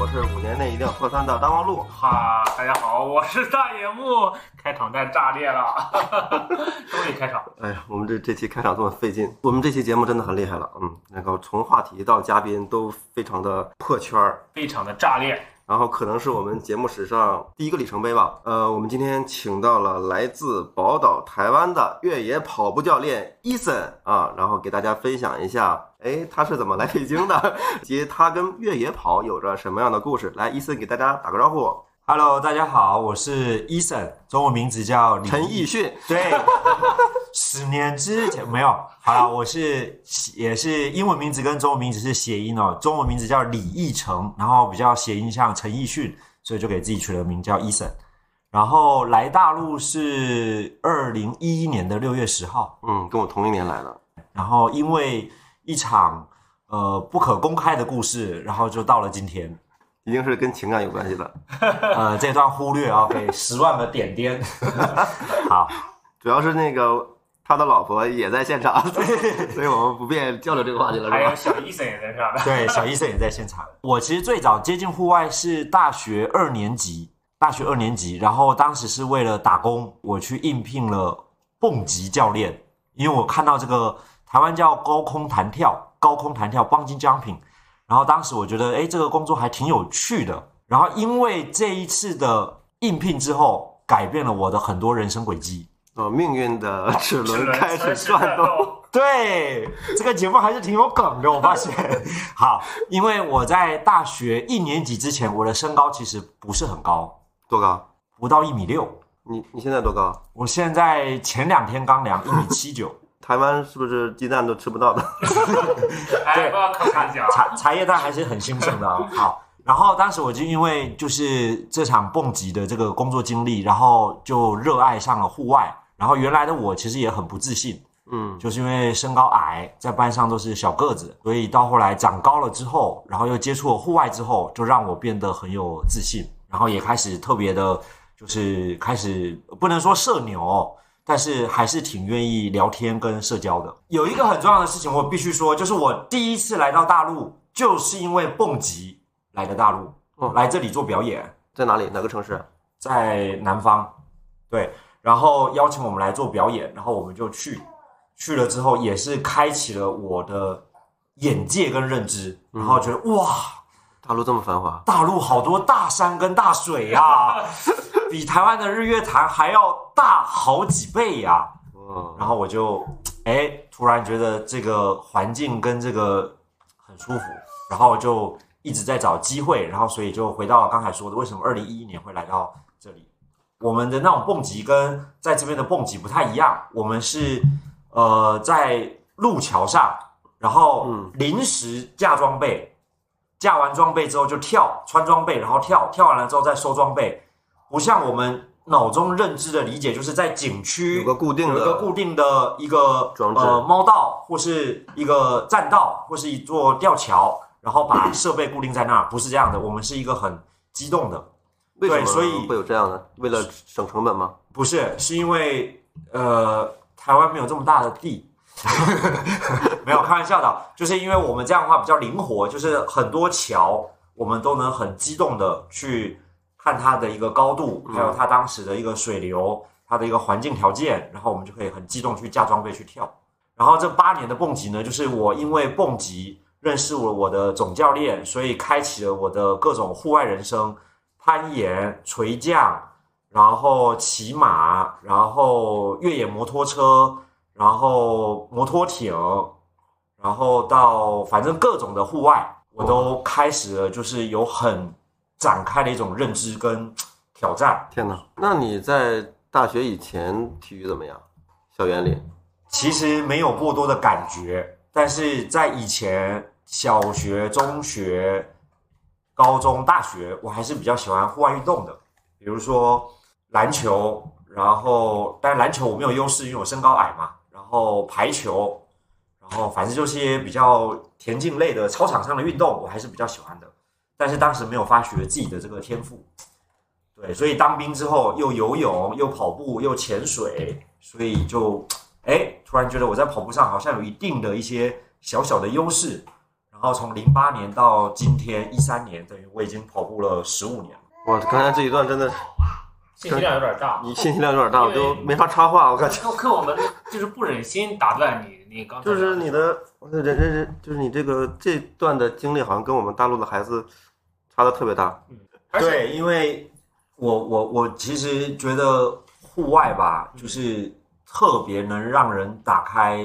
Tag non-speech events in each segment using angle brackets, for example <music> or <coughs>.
我是五年内一定要破三的大望路。哈，大家好，我是大野木，开场太炸裂了，<laughs> 终于开场。哎呀，我们这这期开场这么费劲，我们这期节目真的很厉害了，嗯，那个从话题到嘉宾都非常的破圈儿，非常的炸裂。然后可能是我们节目史上第一个里程碑吧。呃，我们今天请到了来自宝岛台湾的越野跑步教练伊森啊，然后给大家分享一下，哎，他是怎么来北京的，以 <laughs> 及他跟越野跑有着什么样的故事。来，伊森给大家打个招呼。Hello，大家好，我是 Eason，中文名字叫李陈奕迅，对，十年之前没有，好了，我是也是英文名字跟中文名字是谐音哦，中文名字叫李奕成，然后比较谐音像陈奕迅，所以就给自己取了名叫 Eason。然后来大陆是二零一一年的六月十号，嗯，跟我同一年来的。然后因为一场呃不可公开的故事，然后就到了今天。一定是跟情感有关系的，呃，这段忽略啊，给十万个点点。<laughs> 好，主要是那个他的老婆也在现场，所以我们不便交流这个话题了？还有小医生也在上面。对，小医生也在现场。我其实最早接近户外是大学二年级，大学二年级，然后当时是为了打工，我去应聘了蹦极教练，因为我看到这个台湾叫高空弹跳，高空弹跳 bungee jumping，然后当时我觉得，哎，这个工作还挺有趣的。然后因为这一次的应聘之后，改变了我的很多人生轨迹。哦，命运的齿轮开始转动。对，<laughs> 这个节目还是挺有梗的，我发现。<laughs> 好，因为我在大学一年级之前，我的身高其实不是很高，多高？不到一米六。你你现在多高？我现在前两天刚量一米七九，台湾是不是鸡蛋都吃不到的？<laughs> 哎，不要开玩笑。茶茶叶蛋还是很兴盛的啊。好，然后当时我就因为就是这场蹦极的这个工作经历，然后就热爱上了户外。然后原来的我其实也很不自信，嗯，就是因为身高矮，在班上都是小个子，所以到后来长高了之后，然后又接触了户外之后，就让我变得很有自信，然后也开始特别的，就是开始不能说社牛，但是还是挺愿意聊天跟社交的。有一个很重要的事情，我必须说，就是我第一次来到大陆，就是因为蹦极来的大陆，哦。来这里做表演，在哪里？哪个城市？在南方，对，然后邀请我们来做表演，然后我们就去，去了之后也是开启了我的眼界跟认知，然后觉得哇，大陆这么繁华，大陆好多大山跟大水啊，<laughs> <laughs> 比台湾的日月潭还要大好几倍呀、嗯，然后我就哎，突然觉得这个环境跟这个很舒服，然后就一直在找机会，然后所以就回到刚才说的，为什么二零一一年会来到这里？我们的那种蹦极跟在这边的蹦极不太一样，我们是呃在路桥上，然后嗯。临时架装备，架完装备之后就跳，穿装备然后跳，跳完了之后再收装备，不像我们脑中认知的理解，就是在景区有个固定有个的固定的一个装置呃猫道，或是一个栈道，或是一座吊桥，然后把设备固定在那儿，不是这样的。我们是一个很激动的，为什么对所以会有这样的？为了省成本吗？不是是因为呃台湾没有这么大的地。<laughs> 没有开玩笑的，就是因为我们这样的话比较灵活，就是很多桥我们都能很机动的去看它的一个高度，还有它当时的一个水流，它的一个环境条件，然后我们就可以很激动去架装备去跳。然后这八年的蹦极呢，就是我因为蹦极认识了我的总教练，所以开启了我的各种户外人生，攀岩、垂降，然后骑马，然后越野摩托车，然后摩托艇，然后到反正各种的户外，我都开始了，就是有很展开了一种认知跟 <tsk> 挑战。天哪！那你在大学以前体育怎么样？校园里？其实没有过多的感觉，但是在以前小学、中学、高中、大学，我还是比较喜欢户外运动的，比如说篮球，然后但是篮球我没有优势，因为我身高矮嘛，然后排球，然后反正就是一些比较田径类的操场上的运动，我还是比较喜欢的，但是当时没有发掘自己的这个天赋，对，所以当兵之后又游泳又跑步又潜水，所以就哎突然觉得我在跑步上好像有一定的一些小小的优势，然然后从零八年到今天一三年，等于我已经跑步了十五年了。哇，刚才这一段真的，信息量有点大。你信息量有点大，我都没法插话，我感觉。可可我们就是不忍心打断你，你刚就是你的人人人，就是你这个这段的经历，好像跟我们大陆的孩子差的特别大。而且对，因为我我我其实觉得户外吧，就是特别能让人打开，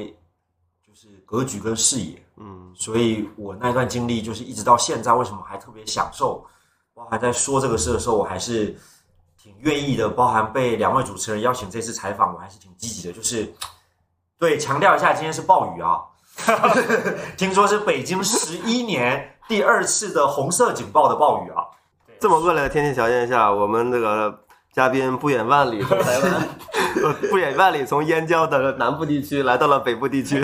就是格局跟视野。嗯，所以我那段经历就是一直到现在，为什么还特别享受？包含在说这个事的时候，我还是挺愿意的。包含被两位主持人邀请这次采访，我还是挺积极的。就是对，强调一下，今天是暴雨啊，<laughs> 听说是北京十一年第二次的红色警报的暴雨啊。这么恶劣的天气条件下，我们这个嘉宾不远万里从台湾，呃 <laughs> 不远万里从燕郊的南部地区来到了北部地区，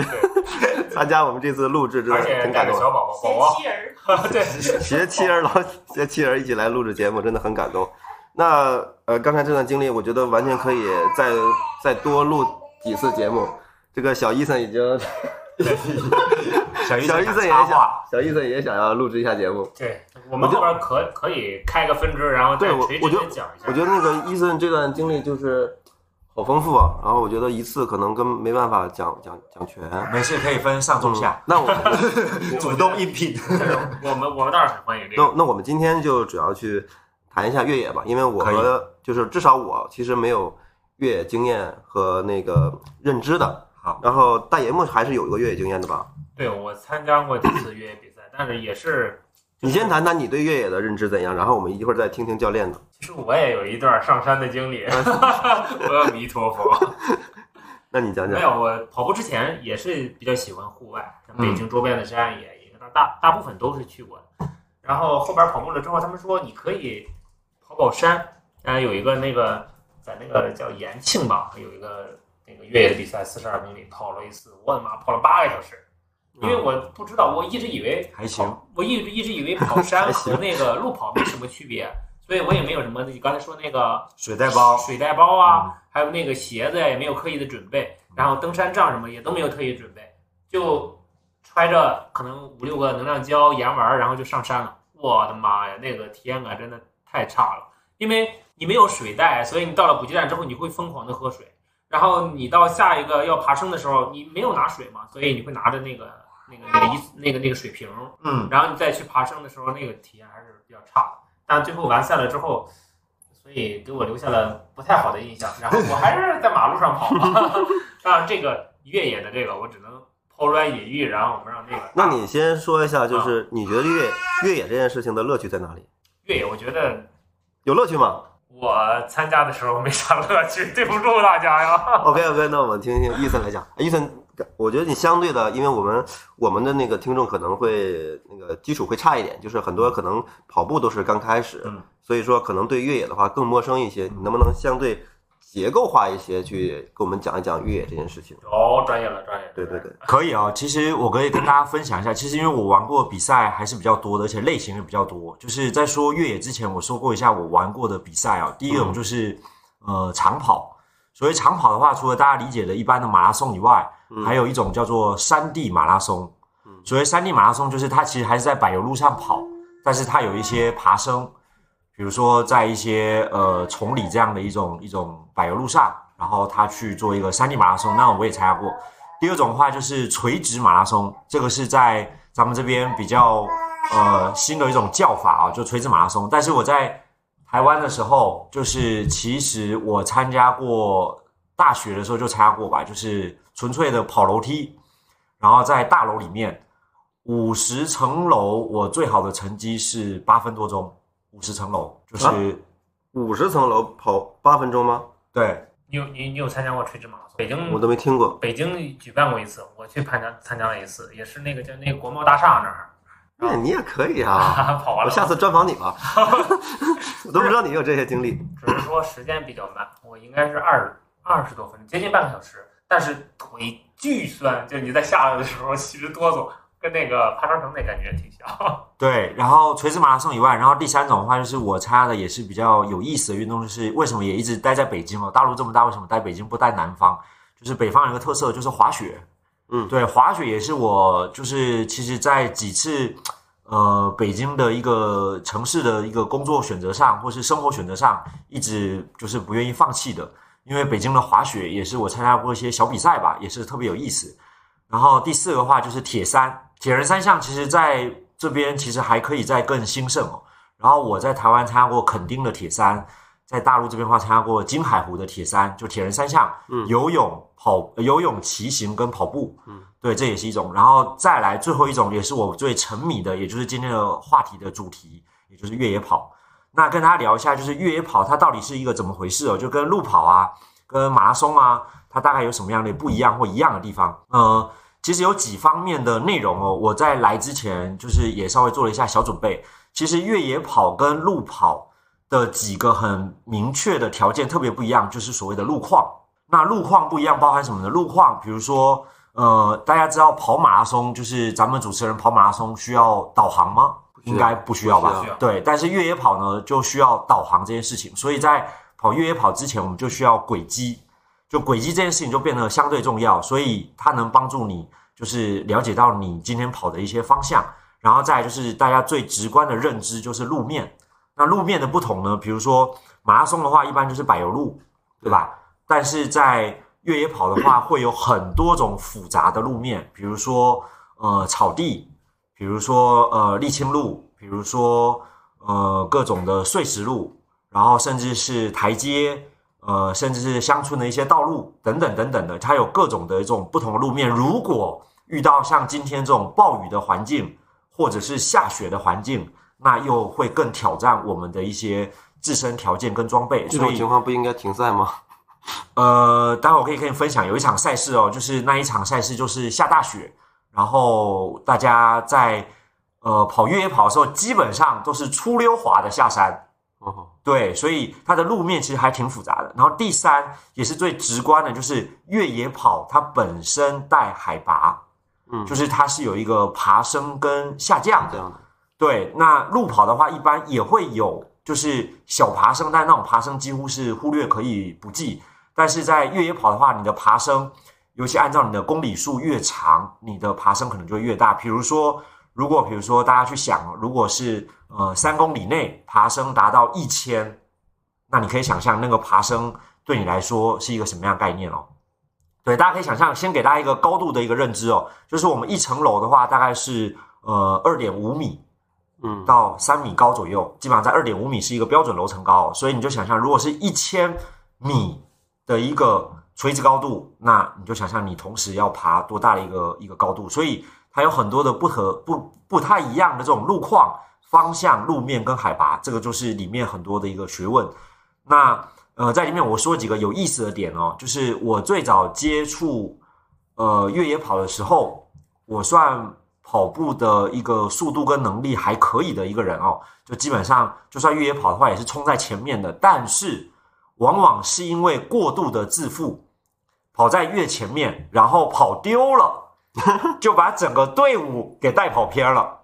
参加我们这次录制，真的而且很感动。小宝宝宝宝，对，携妻儿老携妻儿一起来录制节目，真的很感动。那呃，刚才这段经历，我觉得完全可以再再多录几次节目。这个小伊森已经，<laughs> 小医生小伊森也想，，小伊森也想要录制一下节目。对，我们后边可可以开个分支，然后再对我垂我觉得直讲一下。我觉得那个伊森这段经历就是好丰富啊，然后我觉得一次可能跟没办法讲讲讲全。没事可以分上中下，那我 <laughs> 主动应聘。我们我们倒是很欢迎这个。那那我们今天就主要去谈一下越野吧，因为我和就是至少我其实没有越野经验和那个认知的。好，然后大爷木还是有一个越野经验的吧？对我参加过几次越野比赛，但是也是，你先谈谈你对越野的认知怎样，然后我们一会儿再听听教练的。其实我也有一段上山的经历。<laughs> 阿弥陀佛。<laughs> 那你讲讲。没有，我跑步之前也是比较喜欢户外，像北京周边的山也也大大部分都是去过的。然后后边跑步了之后，他们说你可以跑跑山，然后有一个那个在那个叫延庆吧，有一个那个越野比赛，四十二公里跑了一次，我的妈，跑了八个小时。因为我不知道，我一直以为还行，我一直一直以为跑山 <laughs> 和那个路跑没什么区别，所以我也没有什么你刚才说那个水袋包，水袋包啊，还有那个鞋子呀，也没有刻意的准备，然后登山杖什么也都没有特意准备，就揣着可能五六个能量胶、盐丸，然后就上山了。我的妈呀，那个体验感真的太差了，因为你没有水袋，所以你到了补给站之后，你会疯狂的喝水，然后你到下一个要爬升的时候，你没有拿水嘛，所以你会拿着那个那个那个一那个那个水瓶，嗯，然后你再去爬升的时候，那个体验还是比较差的。但最后完赛了之后，所以给我留下了不太好的印象。然后我还是在马路上跑嘛。<laughs> 当然，这个越野的这个我只能抛砖引玉，然后我们让那个那你先说一下，就是你觉得越野越野这件事情的乐趣在哪里？越野，我觉得有乐趣吗我参加的时候没啥乐趣，对不住大家呀。<laughs> OK OK，那我们听听伊森来讲。伊森，我觉得你相对的，因为我们我们的那个听众可能会那个基础会差一点，就是很多可能跑步都是刚开始，嗯所以说可能对越野的话更陌生一些。你能不能相对结构化一些，去给我们讲一讲越野这件事情？哦，专业了，专业了。对对对，可以啊。其实我可以跟大家分享一下，其实因为我玩过比赛还是比较多的，而且类型也比较多。就是在说越野之前，我说过一下我玩过的比赛啊。第一种就是呃长跑，所谓长跑的话，除了大家理解的一般的马拉松以外，嗯还有一种叫做山地马拉松。所谓山地马拉松，就是它其实还是在柏油路上跑，但是它有一些爬升，比如说在一些呃崇礼这样的一种一种柏油路上，然后他去做一个山地马拉松，那我也参加过。第二种的话就是垂直马拉松，这个是在咱们这边比较呃新的一种叫法啊，就垂直马拉松。但是我在台湾的时候，就是其实我参加过大学的时候就参加过吧，就是纯粹的跑楼梯，然后在大楼里面五十层楼，我最好的成绩是八分多钟，五十层楼就是、啊五十层楼跑八分钟吗？对你有你你有参加过垂直马拉松？北京我都没听过。北京举办过一次，我去参加参加了一次，也是那个叫那个国贸大厦那儿。那你也可以啊，<laughs> 跑完了，我下次专访你吧。<laughs> 我都不知道你有这些经历。只是说时间比较慢，我应该是二二十多分钟，接近半个小时，但是腿巨酸，就你在下来的时候其实哆嗦，跟那个爬长城那感觉挺像。<laughs> 对，然后垂直马拉松以外，然后第三种的话就是我参加的也是比较有意思的运动，就是为什么也一直待在北京哦？大陆这么大，为什么待北京不待南方？就是北方有一个特色就是滑雪，嗯对，滑雪也是我就是其实，在几次呃北京的一个城市的一个工作选择上，或是生活选择上，一直就是不愿意放弃的。因为北京的滑雪也是我参加过一些小比赛吧，也是特别有意思。然后第四个话就是铁三，铁人三项，其实在这边其实还可以再更兴盛哦。然后我在台湾参加过垦丁的铁三，在大陆这边的话参加过金海湖的铁三，就铁人三项，嗯游泳、跑、游泳、骑行跟跑步，嗯，对，这也是一种。然后再来最后一种，也是我最沉迷的，也就是今天的话题的主题，也就是越野跑。那跟大家聊一下，就是越野跑它到底是一个怎么回事哦？就跟路跑啊、跟马拉松啊，它大概有什么样的不一样或一样的地方？呃，其实有几方面的内容哦。我在来之前，就是也稍微做了一下小准备。其实越野跑跟路跑的几个很明确的条件特别不一样，就是所谓的路况。那路况不一样，包含什么呢？路况，比如说，呃，大家知道跑马拉松，就是咱们主持人跑马拉松需要导航吗？应该不需要吧？对，但是越野跑呢，就需要导航这件事情，所以在跑越野跑之前，我们就需要轨迹，就轨迹这件事情就变得相对重要，所以它能帮助你就是了解到你今天跑的一些方向，然后再就是大家最直观的认知就是路面。那路面的不同呢，比如说马拉松的话，一般就是柏油路，对吧？但是在越野跑的话，会有很多种复杂的路面，比如说呃草地，比如说呃沥青路，比如说呃各种的碎石路，然后甚至是台阶，呃甚至是乡村的一些道路等等等等的，它有各种的一种不同的路面。如果遇到像今天这种暴雨的环境，或者是下雪的环境，那又会更挑战我们的一些自身条件跟装备。所以这种情况不应该停赛吗？呃，待会儿我可以跟你分享，有一场赛事哦，就是那一场赛事就是下大雪，然后大家在呃跑越野跑的时候，基本上都是出溜滑的下山，哦，对，所以它的路面其实还挺复杂的。然后第三也是最直观的，就是越野跑它本身带海拔，嗯，就是它是有一个爬升跟下降的。这样的。对，那路跑的话，一般也会有，就是小爬升，但那种爬升几乎是忽略可以不计。但是在越野跑的话，你的爬升，尤其按照你的公里数越长，你的爬升可能就越大。比如说，如果比如说大家去想，如果是呃三公里内爬升达到一千，那你可以想象那个爬升对你来说是一个什么样概念哦？对，大家可以想象，先给大家一个高度的一个认知哦，就是我们一层楼的话，大概是呃二点五米，嗯，到三米高左右，基本上在二点五米是一个标准楼层高、哦，所以你就想象，如果是一千米的一个垂直高度，那你就想象你同时要爬多大的一个一个高度，所以它有很多的不和不不太一样的这种路况、方向、路面跟海拔，这个就是里面很多的一个学问。那呃，在里面我说几个有意思的点哦，就是我最早接触呃越野跑的时候，我算跑步的一个速度跟能力还可以的一个人哦，就基本上就算越野跑的话也是冲在前面的，但是往往是因为过度的自负，跑在越前面，然后跑丢了，<laughs> 就把整个队伍给带跑偏了。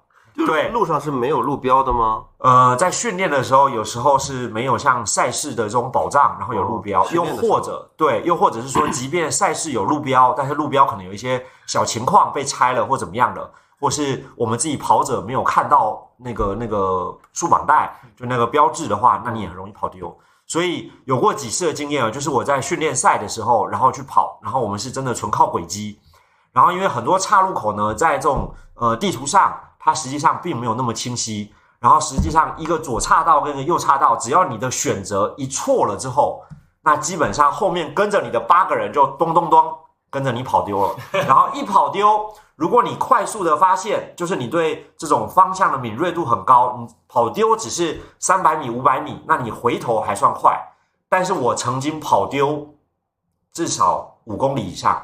对，路上是没有路标的吗？呃，在训练的时候，有时候是没有像赛事的这种保障，然后有路标，哦又或者对，又或者是说，即便赛事有路标，但是路标可能有一些小情况被拆了或怎么样的，或是我们自己跑者没有看到那个那个束绑带，就那个标志的话，那你也很容易跑丢。所以有过几次的经验啊，就是我在训练赛的时候，然后去跑，然后我们是真的纯靠轨迹，然后因为很多岔路口呢，在这种呃地图上，它实际上并没有那么清晰。然后实际上一个左岔道跟一个右岔道，只要你的选择一错了之后，那基本上后面跟着你的八个人就咚咚咚跟着你跑丢了。<laughs> 然后一跑丢，如果你快速的发现，就是你对这种方向的敏锐度很高，你跑丢只是三百米、五百米，那你回头还算快。但是我曾经跑丢至少五公里以上。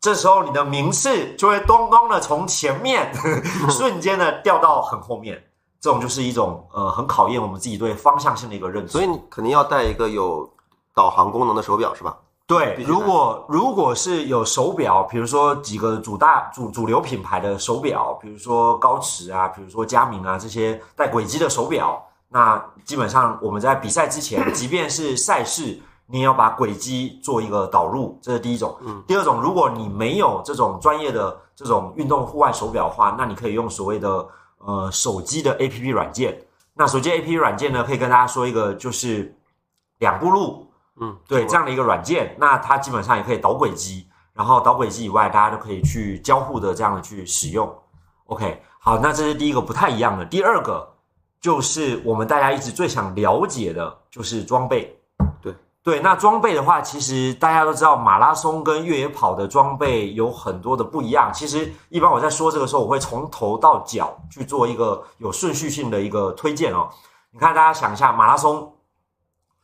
这时候你的名次就会咚咚的从前面 <laughs> 瞬间的掉到很后面，这种就是一种呃很考验我们自己对方向性的一个认知。所以你肯定要带一个有导航功能的手表，是吧？对，如果如果是有手表，比如说几个主大主主流品牌的手表，比如说高驰啊，比如说佳明啊这些带轨迹的手表，那基本上我们在比赛之前，即便是赛事，你要把轨迹做一个导入，这是第一种。嗯，第二种，如果你没有这种专业的这种运动户外手表的话，那你可以用所谓的呃手机的 APP 软件。那手机 APP 软件呢，可以跟大家说一个，就是两步路，嗯，对这样的一个软件，那它基本上也可以导轨迹，然后导轨迹以外，大家都可以去交互的这样的去使用。OK，好，那这是第一个不太一样的。第二个就是我们大家一直最想了解的，就是装备。对对，那装备的话，其实大家都知道，马拉松跟越野跑的装备有很多的不一样。其实一般我在说这个时候，我会从头到脚去做一个有顺序性的一个推荐哦。你看，大家想一下，马拉松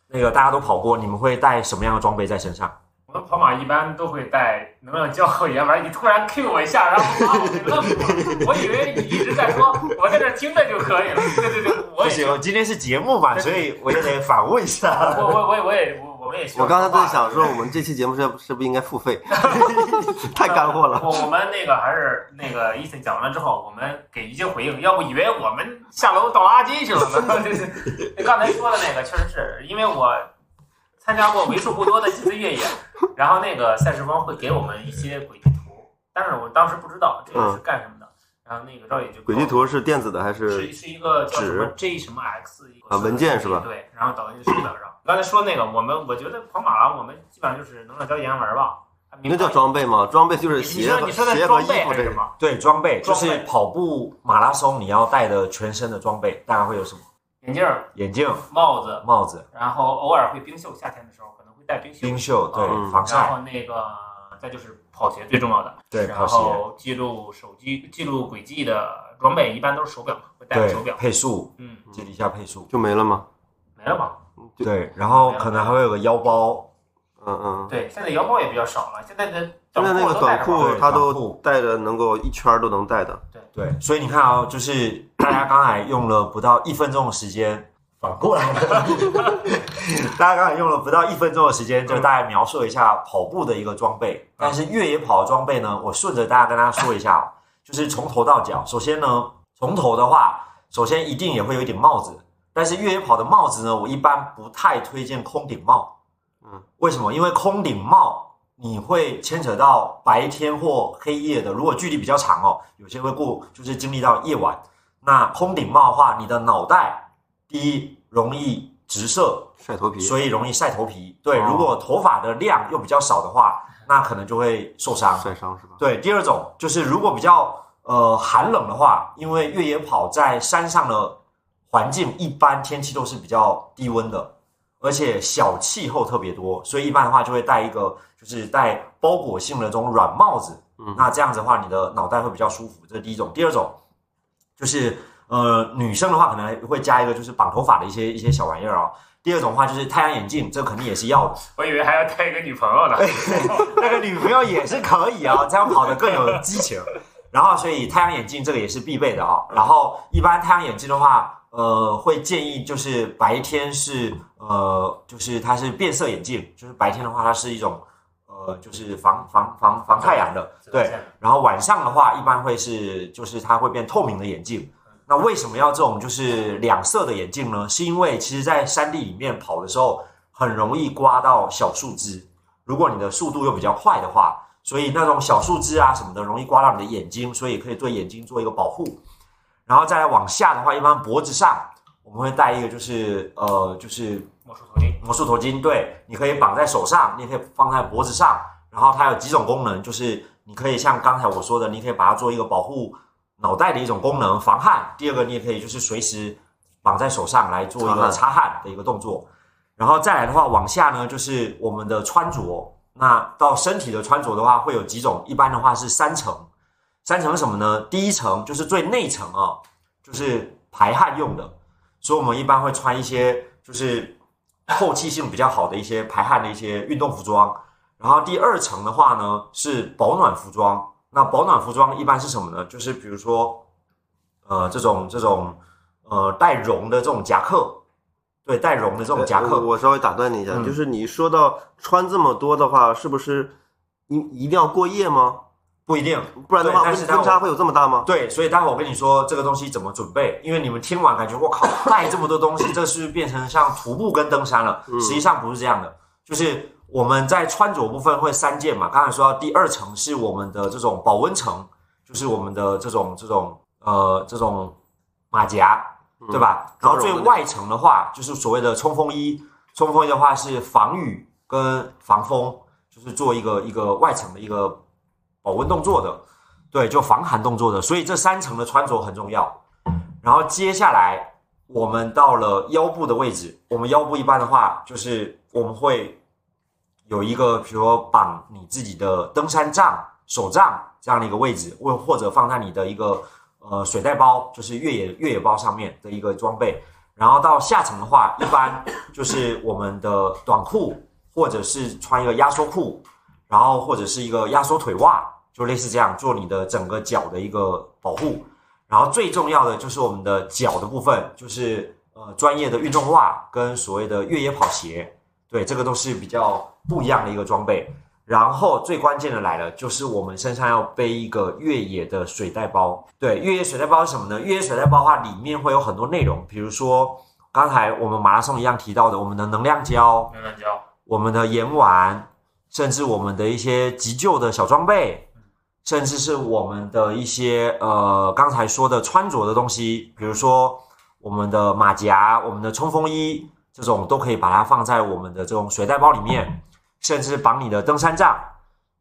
那个大家都跑过，你们会带什么样的装备在身上？我们跑马一般都会带能量胶和盐丸。你突然 Q 我一下，然后把我给愣住了。我以为你一直在说，我在这听着就可以了。对对对，我也不行，今天是节目嘛，所以我也得反问一下。我我我也我也我也我刚才在想说，我们这期节目是是不是应该付费？<laughs> 太干货了。我我们那个还是那个伊森讲完了之后，我们给一些回应，要不以为我们下楼倒垃圾去了呢。<laughs> 对刚才说的那个确实是因为我参加过为数不多的几次越野，然后那个赛事方会给我们一些轨迹图，但是我当时不知道这个是干什么的，然后那个赵野就轨迹图是电子的还是是？是一个叫什么纸 J 什么 X 一个啊文件是吧对，然后导到你的手表上。刚才说那个，我们我觉得跑马了，我们基本上就是能量胶原丸吧。那叫装备吗？装备就是鞋你说的鞋和衣装备服这个。还是什么？对，装备就是跑步马拉松你要带的全身的装备，大概会有什么？眼镜、眼镜、帽子，帽子、然后偶尔会冰袖，夏天的时候可能会带冰袖。冰袖，对，防晒，然后那个再就是跑鞋最重要的，对，然跑鞋，后记录手机、记录轨迹的装备一般都是手表嘛，会带个手表，。配速，嗯，记录一下配速，就没了吗？没了吧？就对，然后可能还会有个腰包，嗯嗯。对，现在腰包也比较少了，现在的现在那个短裤都带着吧短裤它都带着，能够一圈儿都能带的。对对，所以你看啊、就是大家刚才用了不到一分钟的时间。反过来了，<laughs> 大家刚才用了不到一分钟的时间，就大概描述了一下跑步的一个装备。但是越野跑的装备呢，我顺着大家跟大家说一下哦，就是从头到脚。首先呢，从头的话，首先一定也会有一顶帽子，但是越野跑的帽子呢，我一般不太推荐空顶帽。嗯，为什么？因为空顶帽你会牵扯到白天或黑夜的，如果距离比较长哦，有些会过就是经历到夜晚。那空顶帽的话，你的脑袋第一容易直射，晒头皮。所以容易晒头皮。对，哦如果头发的量又比较少的话，那可能就会受伤。晒伤是吧？对，第二种就是如果比较呃寒冷的话，因为越野跑在山上的环境一般天气都是比较低温的，而且小气候特别多，所以一般的话就会戴一个就是带包裹性的这种软帽子。嗯那这样子的话，你的脑袋会比较舒服，这是第一种。第二种就是呃女生的话可能会加一个就是绑头发的一些一些小玩意儿哦。第二种的话就是太阳眼镜，这肯定也是要的。我以为还要带一个女朋友呢。<laughs> 那个女朋友也是可以啊，这样跑得更有激情。然后，所以太阳眼镜这个也是必备的啊。然后，一般太阳眼镜的话，呃，会建议就是白天是呃，就是它是变色眼镜，就是白天的话它是一种呃，就是防防防防太阳的，对。然后晚上的话，一般会是就是它会变透明的眼镜。那为什么要这种就是两色的眼镜呢？是因为其实，在山地里面跑的时候，很容易刮到小树枝。如果你的速度又比较快的话，所以那种小树枝啊什么的，容易刮到你的眼睛，所以可以对眼睛做一个保护。然后再来往下的话，一般脖子上我们会戴一个就是呃就是魔术头巾，魔术头巾，对，你可以绑在手上，你也可以放在脖子上。然后它有几种功能，就是你可以像刚才我说的，你可以把它做一个保护脑袋的一种功能，防汗。第二个，你也可以就是随时绑在手上来做一个 <laughs> 擦汗的一个动作。然后再来的话，往下呢就是我们的穿着。那到身体的穿着的话，会有几种，一般的话是三层。三层是什么呢？第一层就是最内层啊，就是排汗用的，所以我们一般会穿一些就是透气性比较好的一些排汗的一些运动服装。然后第二层的话呢是保暖服装。那保暖服装一般是什么呢？就是比如说，呃，这种这种呃带绒的这种夹克，对，带绒的这种夹克。呃我稍微打断你一下，嗯就是你说到穿这么多的话，是不是一一定要过夜吗？不一定，不然的话，温对但是它温差会有这么大吗？对，所以待会我跟你说这个东西怎么准备，因为你们听完感觉我靠 <laughs> 带这么多东西，这是变成像徒步跟登山了？嗯实际上不是这样的。就是我们在穿着部分会三件嘛，刚才说到第二层是我们的这种保温层，就是我们的这种这种呃这种马甲，对吧？然后最外层的话就是所谓的冲锋衣，冲锋衣的话是防雨跟防风，就是做一个一个外层的一个保温动作的，对，就防寒动作的。所以这三层的穿着很重要。然后接下来我们到了腰部的位置，我们腰部一般的话就是我们会有一个，比如说绑你自己的登山杖、手杖这样的一个位置，或或者放在你的一个呃水袋包，就是越野越野包上面的一个装备。然后到下层的话，一般就是我们的短裤，或者是穿一个压缩裤，然后或者是一个压缩腿袜，就类似这样做你的整个脚的一个保护。然后最重要的就是我们的脚的部分，就是呃专业的运动袜跟所谓的越野跑鞋，对，这个都是比较不一样的一个装备。然后最关键的来了，就是我们身上要背一个越野的水袋包。对，越野水袋包是什么呢？越野水袋包的话，里面会有很多内容，比如说刚才我们马拉松一样提到的，我们的能量胶、能量胶，我们的盐丸，甚至我们的一些急救的小装备，甚至是我们的一些呃刚才说的穿着的东西，比如说我们的马甲、我们的冲锋衣，这种都可以把它放在我们的这种水袋包里面，甚至绑你的登山杖，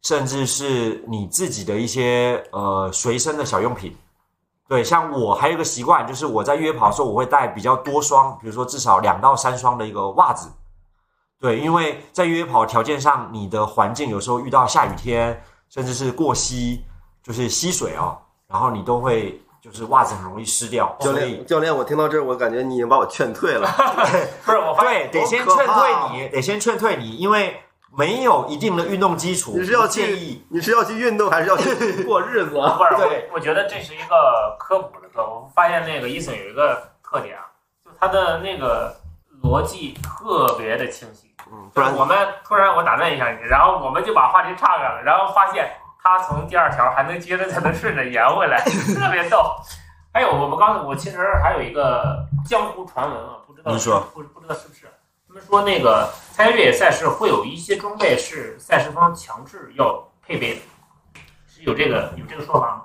甚至是你自己的一些呃随身的小用品。对，像我还有一个习惯，就是我在约跑的时候，我会带比较多双，比如说至少两到三双的一个袜子。对，因为在越野跑条件上，你的环境有时候遇到下雨天，甚至是过膝，就是吸水啊，然后你都会就是袜子很容易湿掉。教练，教练，我听到这儿，我感觉你已经把我劝退了。<laughs> 不是我发对，现得先劝退你，得先劝退你，因为没有一定的运动基础，你是要不建去议。你是要去运动，还是要去 <laughs> 过日子啊？不是对我，我觉得这是一个科普的课。我发现那个伊森有一个特点啊，就他的那个逻辑特别的清晰。嗯，不然我们突然我打断一下你，然后我们就把话题岔开了，然后发现他从第二条还能接着才能顺着延回来，特别逗。还有我们刚才我其实还有一个江湖传闻啊，不知道不不知道是不是？他们说那个参加越野赛事会有一些装备是赛事方强制要配备的，是有这个有这个说法吗？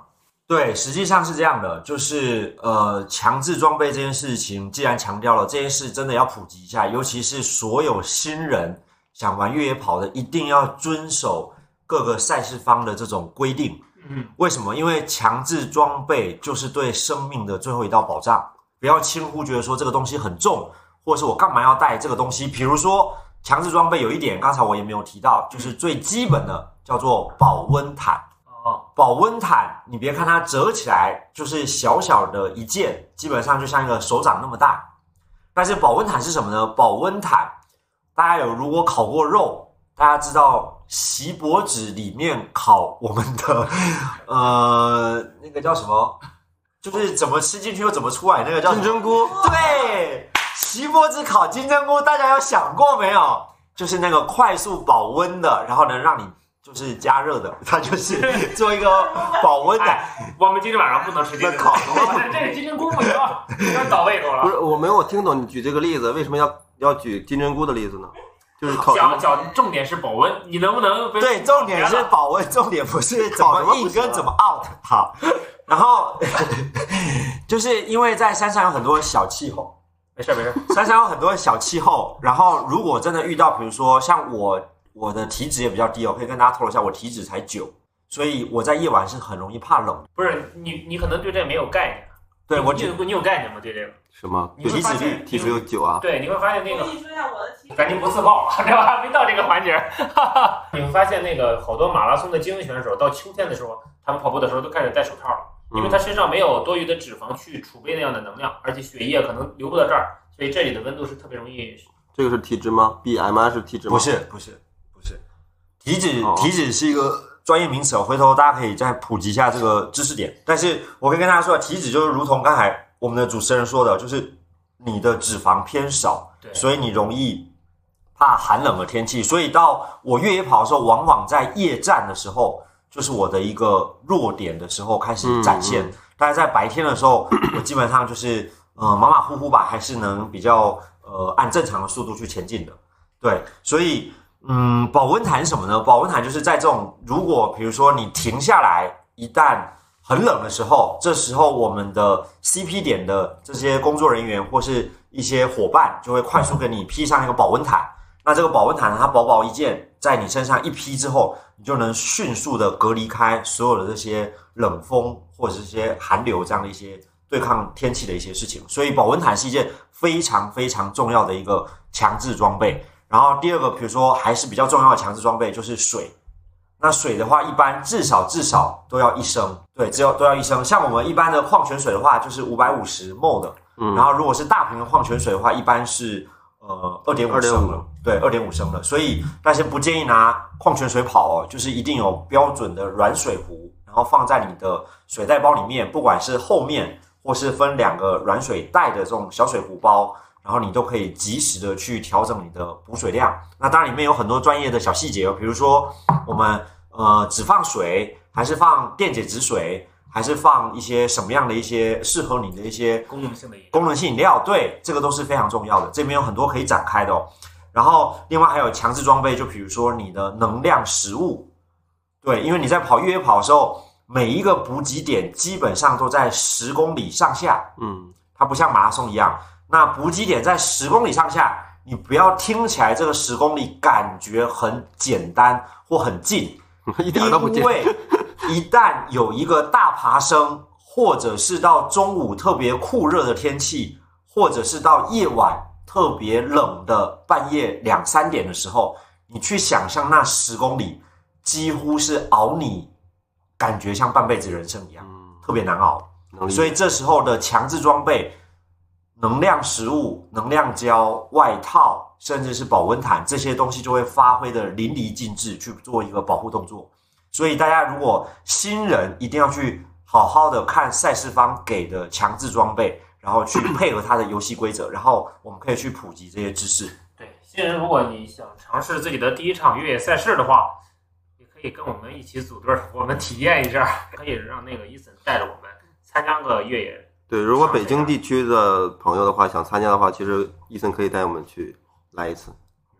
对，实际上是这样的，就是呃，强制装备这件事情，既然强调了这件事，真的要普及一下，尤其是所有新人想玩越野跑的，一定要遵守各个赛事方的这种规定。嗯，为什么？因为强制装备就是对生命的最后一道保障，不要轻忽觉得说这个东西很重，或者是我干嘛要带这个东西？比如说强制装备有一点，刚才我也没有提到，就是最基本的叫做保温毯。哦，保温毯，你别看它折起来就是小小的一件，基本上就像一个手掌那么大。但是保温毯是什么呢？保温毯，大家有如果烤过肉，大家知道锡箔纸里面烤我们的呃那个叫什么？就是怎么吃进去又怎么出来，那个叫金针菇，对，锡箔纸烤金针菇，大家有想过没有？就是那个快速保温的，然后能让你就是加热的，<laughs> 它就是做一个保温的。哎，我们今天晚上不能吃金针 <laughs> 菇，这这个金针菇不行，有点倒胃口了。不是我没有听懂你举这个例子，为什么要要举金针菇的例子呢？就是烤讲讲重点是保温，你能不能对，重点是保温，重点不是怎么 in 跟怎么 out。好，然后就是因为在山上有很多小气候，没事没事，山上有很多小气候，然后如果真的遇到，比如说像我，我的体脂也比较低我，可以跟大家透露一下，我体脂才九，所以我在夜晚是很容易怕冷。不是你你可能对这没有概念。对我你有你有概念吗？对这个？什么？你脂发现体脂有九啊？对，你会发现那个我跟你说一下我的体赶紧不自爆，这还 <laughs> 没到这个环节。哈 <laughs> 哈你会发现那个好多马拉松的精英选手到秋天的时候，他们跑步的时候都开始戴手套了，因为他身上没有多余的脂肪去储备那样的能量，而且血液可能流不到这儿，所以这里的温度是特别容易。这个是体脂吗？BMI 是体脂吗？不是不是，体脂哦体脂是一个专业名词哦，回头大家可以再普及一下这个知识点。但是我可以跟大家说，体脂就是如同刚才我们的主持人说的，就是你的脂肪偏少，对所以你容易怕寒冷的天气。所以到我越野跑的时候，往往在夜战的时候，就是我的一个弱点的时候开始展现。嗯但是在白天的时候，<coughs> 我基本上就是呃马马虎虎吧，还是能比较呃按正常的速度去前进的。对，所以嗯，保温毯什么呢？保温毯就是在这种如果比如说你停下来，一旦很冷的时候，这时候我们的 CP 点的这些工作人员或是一些伙伴就会快速给你披上一个保温毯。那这个保温毯，它薄薄一件，在你身上一披之后，你就能迅速的隔离开所有的这些冷风或者是这些寒流这样的一些对抗天气的一些事情。所以保温毯是一件非常非常重要的一个强制装备。然后第二个，比如说还是比较重要的强制装备就是水。那水的话，一般至少至少都要一升，对，只有都要一升。像我们一般的矿泉水的话，就是五百五十 ml 的，嗯然后如果是大瓶的矿泉水的话，一般是呃二点五2.5升了，对，二点五升的。所以那些不建议拿矿泉水跑哦，就是一定有标准的软水壶，然后放在你的水袋包里面，不管是后面或是分两个软水袋的这种小水壶包。然后你都可以及时的去调整你的补水量。那当然里面有很多专业的小细节哦，比如说我们呃只放水，还是放电解质水，还是放一些什么样的一些适合你的一些功能性的功能性饮料，对，这个都是非常重要的。这边有很多可以展开的哦。然后另外还有强制装备，就比如说你的能量食物，对，因为你在跑越野跑的时候，每一个补给点基本上都在十公里上下，嗯，它不像马拉松一样，那补给点在十公里上下，你不要听起来这个十公里感觉很简单或很近，<laughs> 一点都不近因。为一旦有一个大爬升，或者是到中午特别酷热的天气，或者是到夜晚特别冷的半夜两三点的时候，你去想象那十公里，几乎是熬你，感觉像半辈子人生一样，嗯，特别难熬。所以这时候的强制装备、能量食物、能量胶、外套，甚至是保温毯这些东西，就会发挥的淋漓尽致，去做一个保护动作。所以大家如果新人一定要去好好的看赛事方给的强制装备，然后去配合他的游戏规则，<coughs> 然后我们可以去普及这些知识。对，新人如果你想尝试自己的第一场越野赛事的话，也可以跟我们一起组队儿，我们体验一下，可以让那个伊森带着我们参加个越野。对，如果北京地区的朋友的话想参加的话，其实医生可以带我们去来一次。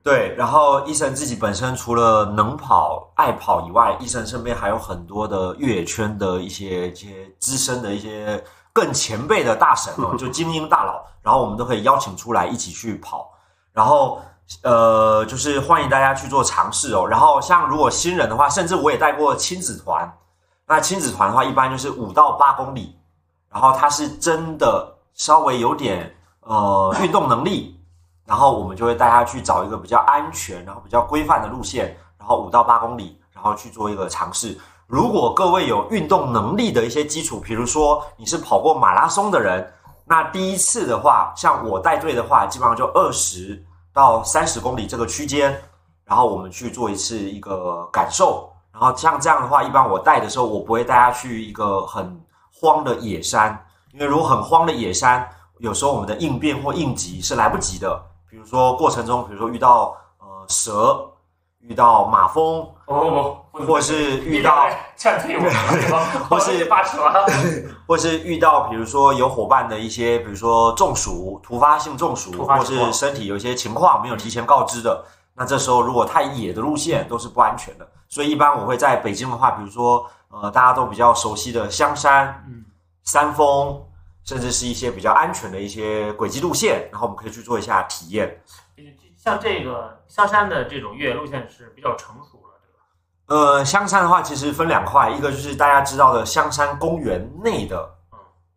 对，然后医生自己本身除了能跑、爱跑以外，医生身边还有很多的越野圈的一些一些资深的一些更前辈的大神哦，<laughs> 就精英大佬，然后我们都可以邀请出来一起去跑，然后呃，就是欢迎大家去做尝试哦。然后像如果新人的话，甚至我也带过亲子团，那亲子团的话，一般就是五到八公里，然后他是真的稍微有点呃 <laughs> 运动能力。然后我们就会带他去找一个比较安全，然后比较规范的路线，然后五到八公里，然后去做一个尝试。如果各位有运动能力的一些基础，比如说你是跑过马拉松的人，那第一次的话，像我带队的话，基本上就二十到三十公里这个区间，然后我们去做一次一个感受。然后像这样的话，一般我带的时候，我不会带他去一个很荒的野山，因为如果很荒的野山，有时候我们的应变或应急是来不及的。比如说过程中，比如说遇到呃蛇，遇到马蜂，哦，或是遇到劝退我，<laughs> 或是发车。<laughs> 或是遇到比如说有伙伴的一些，比如说中暑、突发性中暑，或是身体有一些情况没有提前告知的，那这时候如果太野的路线都是不安全的。所以一般我会在北京的话，比如说呃大家都比较熟悉的香山、嗯，山峰，甚至是一些比较安全的一些轨迹路线，然后我们可以去做一下体验。像这个香山的这种越野路线是比较成熟了，对吧？呃，香山的话，其实分两块，一个就是大家知道的香山公园内的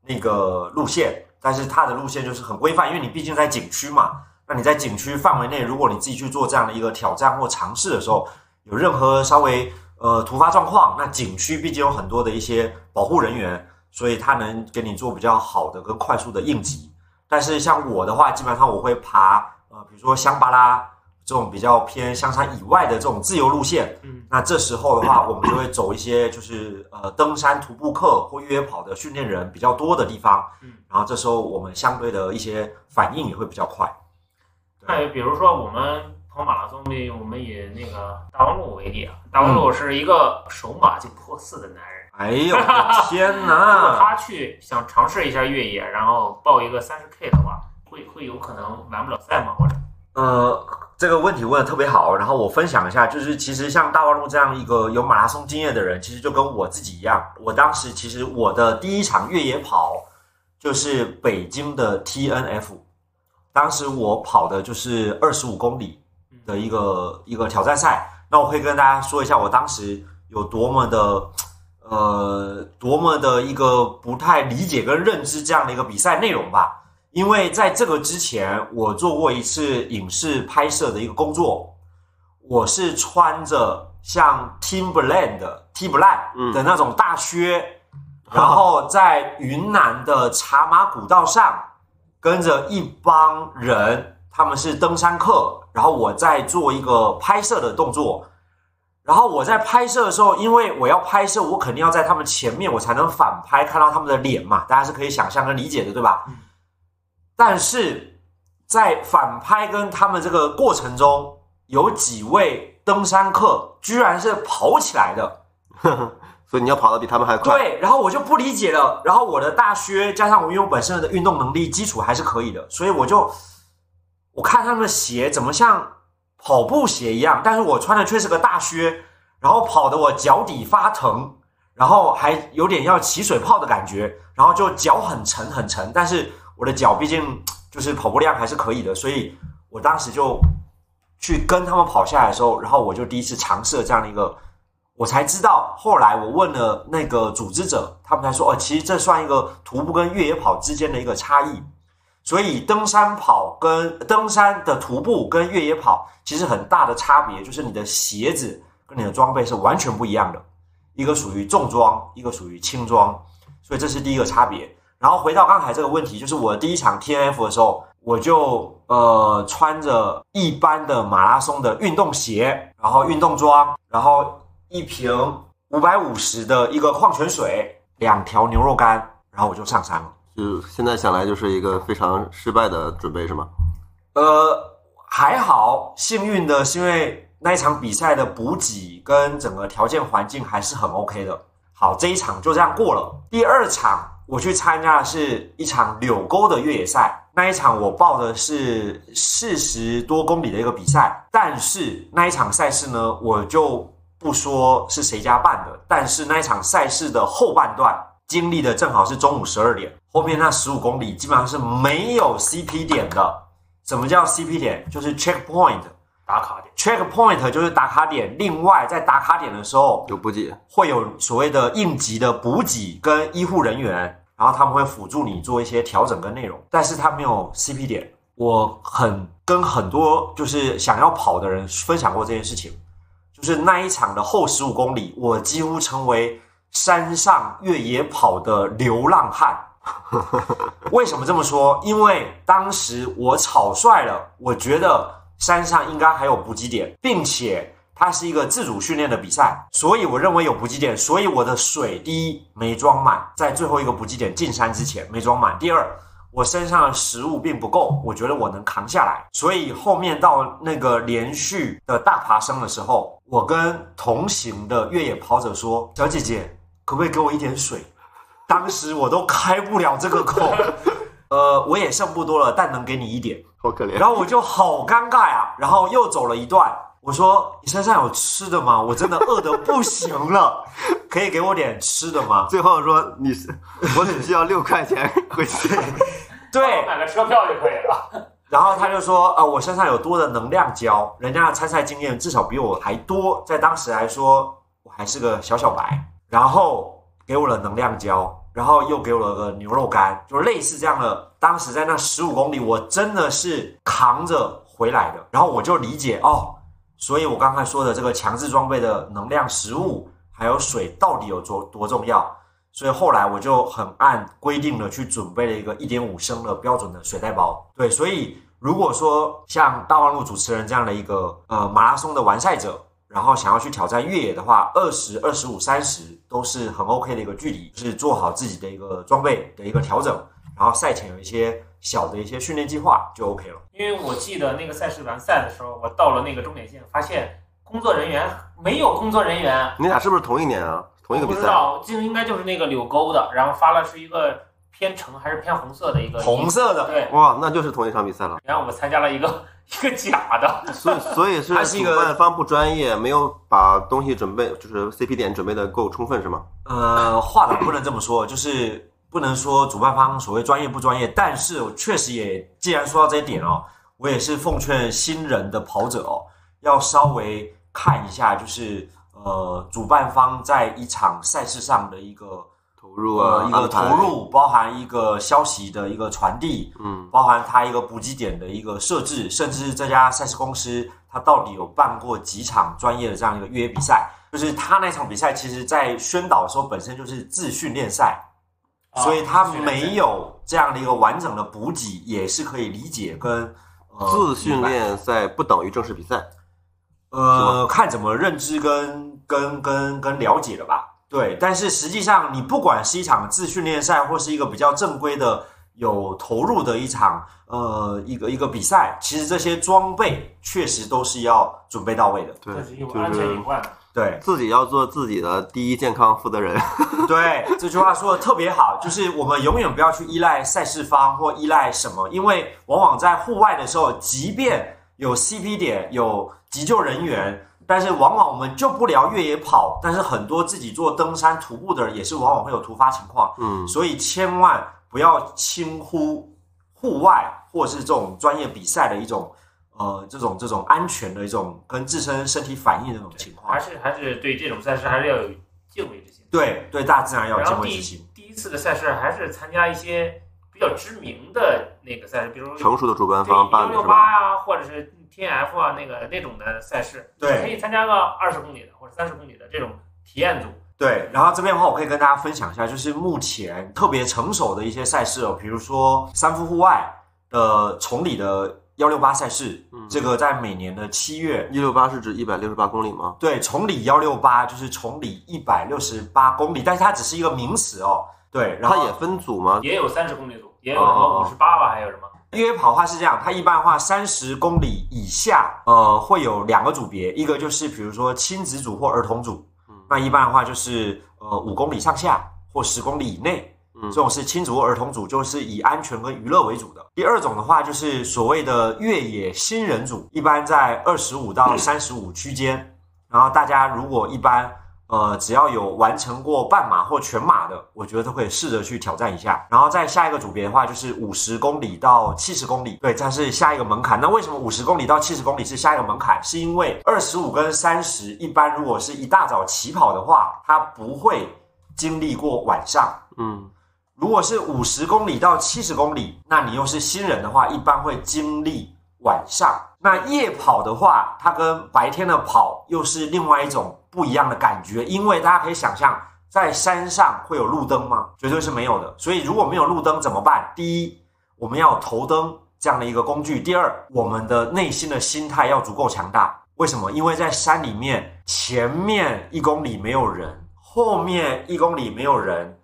那个路线，但是它的路线就是很规范，因为你毕竟在景区嘛。那你在景区范围内，如果你自己去做这样的一个挑战或尝试的时候，有任何稍微呃突发状况，那景区毕竟有很多的一些保护人员，所以它能给你做比较好的跟快速的应急。但是像我的话，基本上我会爬呃，比如说香巴拉这种比较偏香山以外的这种自由路线。嗯，那这时候的话，我们就会走一些就是呃登山徒步客或越野跑的训练人比较多的地方。嗯，然后这时候我们相对的一些反应也会比较快。那比如说我们跑马拉松的，我们以那个大王路为例啊，大王路是一个手马就破四的男人。哎呦我的 <laughs> 天如果哪！他去想尝试一下越野，然后报一个三十 K 的话，会会有可能完不了赛吗？或者呃，这个问题问的特别好，然后我分享一下，就是其实像大望路这样一个有马拉松经验的人，其实就跟我自己一样，我当时其实我的第一场越野跑就是北京的 TNF，当时我跑的就是二十五公里的一个一个挑战赛，那我可以跟大家说一下，我当时有多么的。呃，多么的一个不太理解跟认知这样的一个比赛内容吧。因为在这个之前，我做过一次影视拍摄的一个工作，我是穿着像 Timberland 的 Timberland 的那种大靴，然后在云南的茶马古道上，跟着一帮人，他们是登山客，然后我在做一个拍摄的动作。然后我在拍摄的时候，因为我要拍摄，我肯定要在他们前面，我才能反拍看到他们的脸嘛，大家是可以想象跟理解的，对吧？但是在反拍跟他们这个过程中，有几位登山客居然是跑起来的，<laughs> 所以你要跑得比他们还快。对，然后我就不理解了。然后我的大靴加上我因为我本身的运动能力基础还是可以的，所以我就我看他们的鞋怎么像。跑步鞋一样，但是我穿的却是个大靴，然后跑的我脚底发疼，然后还有点要起水泡的感觉，然后就脚很沉很沉，但是我的脚毕竟就是跑步量还是可以的，所以我当时就去跟他们跑下来的时候，然后我就第一次尝试了这样的一个，我才知道，后来我问了那个组织者，他们才说，哦，其实这算一个徒步跟越野跑之间的一个差异。所以登山跑跟登山的徒步跟越野跑其实很大的差别，就是你的鞋子跟你的装备是完全不一样的，一个属于重装，一个属于轻装，所以这是第一个差别。然后回到刚才这个问题，就是我第一场 T N F 的时候，我就呃穿着一般的马拉松的运动鞋，然后运动装，然后一瓶五百五十的一个矿泉水，两条牛肉干，然后我就上山了。就现在想来，就是一个非常失败的准备，是吗？呃，还好，幸运的是因为那一场比赛的补给跟整个条件环境还是很 OK 的。好，这一场就这样过了。第二场我去参加的是一场柳沟的越野赛，那一场我报的是四十多公里的一个比赛，但是那一场赛事呢，我就不说是谁家办的，但是那一场赛事的后半段。经历的正好是中午十二点，后面那十五公里基本上是没有 CP 点的。什么叫 CP 点？就是 checkpoint 打卡点。checkpoint 就是打卡点。另外，在打卡点的时候有补给，会有所谓的应急的补给跟医护人员，然后他们会辅助你做一些调整跟内容。但是他没有 CP 点。我很跟很多就是想要跑的人分享过这件事情，就是那一场的后十五公里，我几乎成为。山上越野跑的流浪汉，<laughs> 为什么这么说？因为当时我草率了，我觉得山上应该还有补给点，并且它是一个自主训练的比赛，所以我认为有补给点。所以我的水滴没装满，在最后一个补给点进山之前没装满。第二，我身上的食物并不够，我觉得我能扛下来。所以后面到那个连续的大爬升的时候，我跟同行的越野跑者说：“小姐姐。”可不可以给我一点水？当时我都开不了这个口，<laughs> 呃，我也剩不多了，但能给你一点，好可怜。然后我就好尴尬呀，然后又走了一段，我说：“你身上有吃的吗？我真的饿得不行了，<laughs> 可以给我点吃的吗？”最后说：“你是，我只需要六块钱回去。<laughs> ”对，买个车票就可以了。然后他就说：“呃，我身上有多的能量胶，人家的参赛经验至少比我还多，在当时来说，我还是个小小白。”然后给我了能量胶，然后又给我了个牛肉干，就类似这样的。当时在那十五公里，我真的是扛着回来的。然后我就理解哦，所以我刚才说的这个强制装备的能量、食物还有水到底有多多重要。所以后来我就很按规定的去准备了一个一点五升的标准的水袋包。对，所以如果说像大望路主持人这样的一个呃马拉松的完赛者。然后想要去挑战越野的话，二十二十五、三十都是很 OK 的一个距离，就是做好自己的一个装备的一个调整，然后赛前有一些小的一些训练计划就 OK 了。因为我记得那个赛事完赛的时候，我到了那个终点线，发现工作人员没有工作人员。你俩是不是同一年啊？同一个比赛？不知道，就应该就是那个柳沟的，然后发了是一个偏橙还是偏红色的一个红色的，对，哇，那就是同一场比赛了。然后我们参加了一个一个假的，所以所以是 <laughs> 主它是一个办方不专业，没有把东西准备，就是 CP 点准备的够充分，是吗？呃，话呢不能这么说，就是不能说主办方所谓专业不专业，但是我确实也，既然说到这一点哦，我也是奉劝新人的跑者哦，要稍微看一下，就是呃，主办方在一场赛事上的一个投入啊，呃一个投，入，包含一个消息的一个传递，嗯，包含它一个补给点的一个设置，甚至这家赛事公司它到底有办过几场专业的这样一个越野比赛。就是他那场比赛，其实在宣导的时候本身就是自训练赛，啊所以他没有这样的一个完整的补给，也是可以理解跟呃自训练赛不等于正式比赛。呃，看怎么认知跟跟跟跟了解了吧。对，但是实际上你不管是一场自训练赛，或是一个比较正规的有投入的一场呃一个一个比赛，其实这些装备确实都是要准备到位的。对这是安全隐患。对自己要做自己的第一健康负责人。对，<laughs> 这句话说的特别好，就是我们永远不要去依赖赛事方或依赖什么，因为往往在户外的时候，即便有 CP 点、有急救人员。但是往往我们就不聊越野跑，但是很多自己做登山、徒步的人也是往往会有突发情况，嗯，所以千万不要轻忽户外或是这种专业比赛的一种呃这种这种安全的一种跟自身身体反应的这种情况还。是还是对这种赛事还是要有敬畏之心。对对，大自然要有敬畏之心。第一次的赛事还是参加一些比较知名的那个赛事，比如成熟的主办方办幺六的是吧？八呀，或者是 T N F 啊那个那种的赛事，对可以参加个二十公里的或者三十公里的这种体验组。对，然后这边的话，我可以跟大家分享一下，就是目前特别成熟的一些赛事哦，比如说三夫户外的崇礼的幺六八赛事，嗯这个在每年的七月，一六八是指一百六十八公里吗？对，崇礼幺六八就是崇礼一百六十八公里，但是它只是一个名词哦。对，然后它也分组吗？也有三十公里组，也有什么哦五十八吧，还有什么？越野跑的话是这样，它一般的话三十公里以下，呃，会有两个组别，一个就是比如说亲子组或儿童组，嗯那一般的话就是呃五公里上下或十公里以内，嗯这种是亲子或儿童组，就是以安全跟娱乐为主的。第二种的话就是所谓的越野新人组，一般在二十五到三十五区间，然后大家如果一般。呃，只要有完成过半马或全马的，我觉得都可以试着去挑战一下。然后再下一个组别的话，就是五十公里到七十公里，对，这是下一个门槛。那为什么五十公里到七十公里是下一个门槛？是因为二十五跟三十，一般如果是一大早起跑的话，它不会经历过晚上。嗯，如果是五十公里到七十公里，那你又是新人的话，一般会经历晚上。那夜跑的话，它跟白天的跑又是另外一种不一样的感觉，因为大家可以想象，在山上会有路灯吗？绝对是没有的。所以如果没有路灯怎么办？第一，我们要有头灯这样的一个工具；第二，我们的内心的心态要足够强大。为什么？因为在山里面，前面一公里没有人，后面一公里没有人，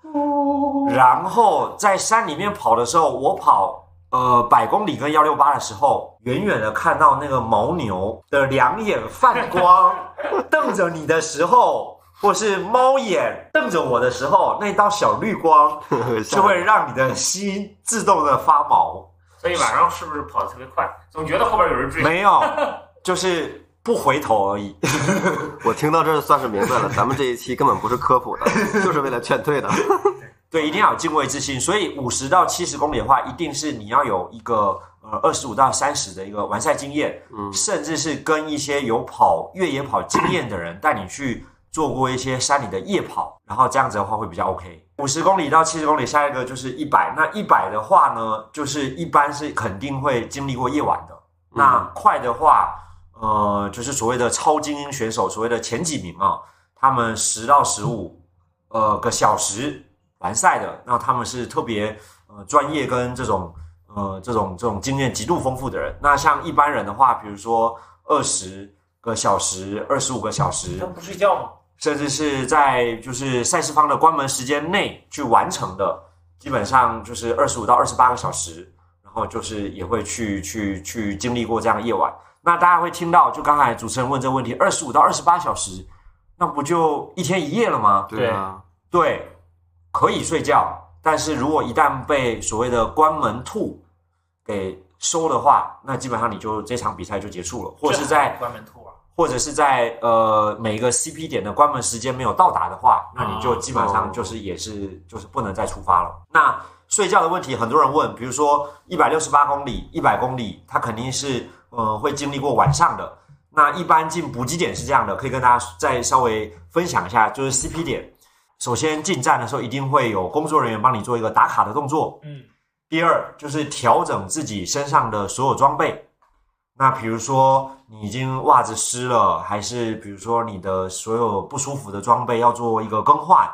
然后在山里面跑的时候，我跑呃百公里跟幺六八的时候，远远的看到那个牦牛的两眼泛光，<laughs> 瞪着你的时候，或是猫眼瞪着我的时候，那道小绿光 <laughs> 就会让你的心自动的发毛。所以晚上是不是跑得特别快？总觉得后边有人追。没有，<laughs> 就是不回头而已。我听到这儿算是明白了，咱们这一期根本不是科普的，就是为了劝退的。对，一定要有敬畏之心。所以五十到七十公里的话，一定是你要有一个呃二十五到三十的一个完赛经验，嗯甚至是跟一些有跑越野跑经验的人 <coughs> 带你去做过一些山里的夜跑，然后这样子的话会比较 OK。五十公里到七十公里，下一个就是一百。那一百的话呢，就是一般是肯定会经历过夜晚的。那快的话，呃，就是所谓的超精英选手，所谓的前几名啊，他们十到十五呃个小时完赛的，那他们是特别呃专业跟这种呃这种这种经验极度丰富的人。那像一般人的话，比如说二十个小时、二十五个小时他，不睡觉吗？甚至是在就是赛事方的关门时间内去完成的，基本上就是二十五到二十八个小时，然后就是也会去去去经历过这样的夜晚。那大家会听到，就刚才主持人问这个问题，二十五到二十八小时，那不就一天一夜了吗？对啊，对，可以睡觉，但是如果一旦被所谓的关门兔给收的话，那基本上你就这场比赛就结束了，或者是在关门兔啊，或者是在呃每个 CP 点的关门时间没有到达的话，那你就基本上就是也是就是不能再出发了。那睡觉的问题，很多人问，比如说一百六十八公里、一百公里，它肯定是呃会经历过晚上的。那一般进补给点是这样的，可以跟大家再稍微分享一下，就是 CP 点，首先进站的时候一定会有工作人员帮你做一个打卡的动作。嗯，第二就是调整自己身上的所有装备。那比如说你已经袜子湿了，还是比如说你的所有不舒服的装备要做一个更换，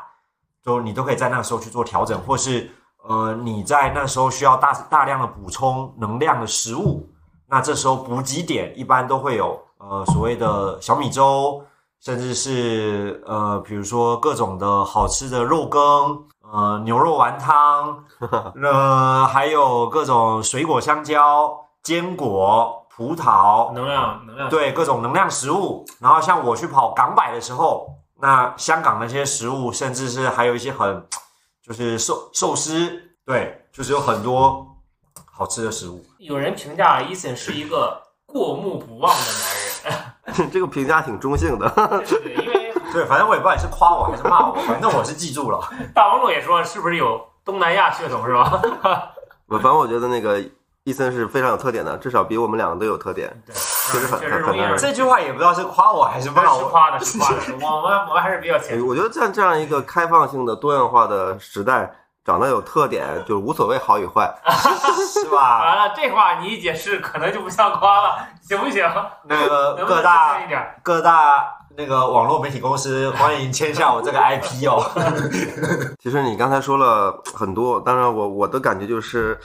就你都可以在那个时候去做调整，或是呃你在那时候需要大大量的补充能量的食物，那这时候补给点一般都会有呃所谓的小米粥，甚至是呃比如说各种的好吃的肉羹，呃牛肉丸汤，<laughs> 呃还有各种水果香蕉、坚果。葡萄能量能量对各种能量食物，然后像我去跑港百的时候，那香港那些食物，甚至是还有一些很就是寿寿司，对，就是有很多好吃的食物。有人评价伊森是一个过目不忘的男人，<laughs> 这个评价挺中性的。对，因为 <laughs> 对，反正我也不知道你是夸我还是骂我，反正我是记住了。<laughs> 大王路也说是不是有东南亚血统是吧？我反正我觉得那个。伊森是非常有特点的，至少比我们两个都有特点。对，确实很确实很难。这句话也不知道是夸我还是骂我。是夸的，是夸的。我们我们还是比较谦虚。我觉得在这样一个开放性的、多样化的时代，长得有特点就是无所谓好与坏，是吧？<laughs> 完了，这话你一解释，可能就不像夸了，行不行？那个各大各大那个网络媒体公司欢迎签下我这个 IP 哦。<laughs> 其实你刚才说了很多，当然我我的感觉就是。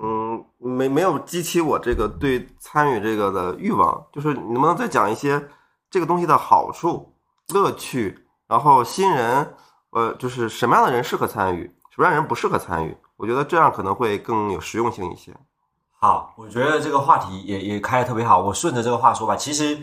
嗯，没没有激起我这个对参与这个的欲望，就是你能不能再讲一些这个东西的好处、乐趣，然后新人，呃，就是什么样的人适合参与，什么样人不适合参与？我觉得这样可能会更有实用性一些。好，我觉得这个话题也也开的特别好。我顺着这个话说吧，其实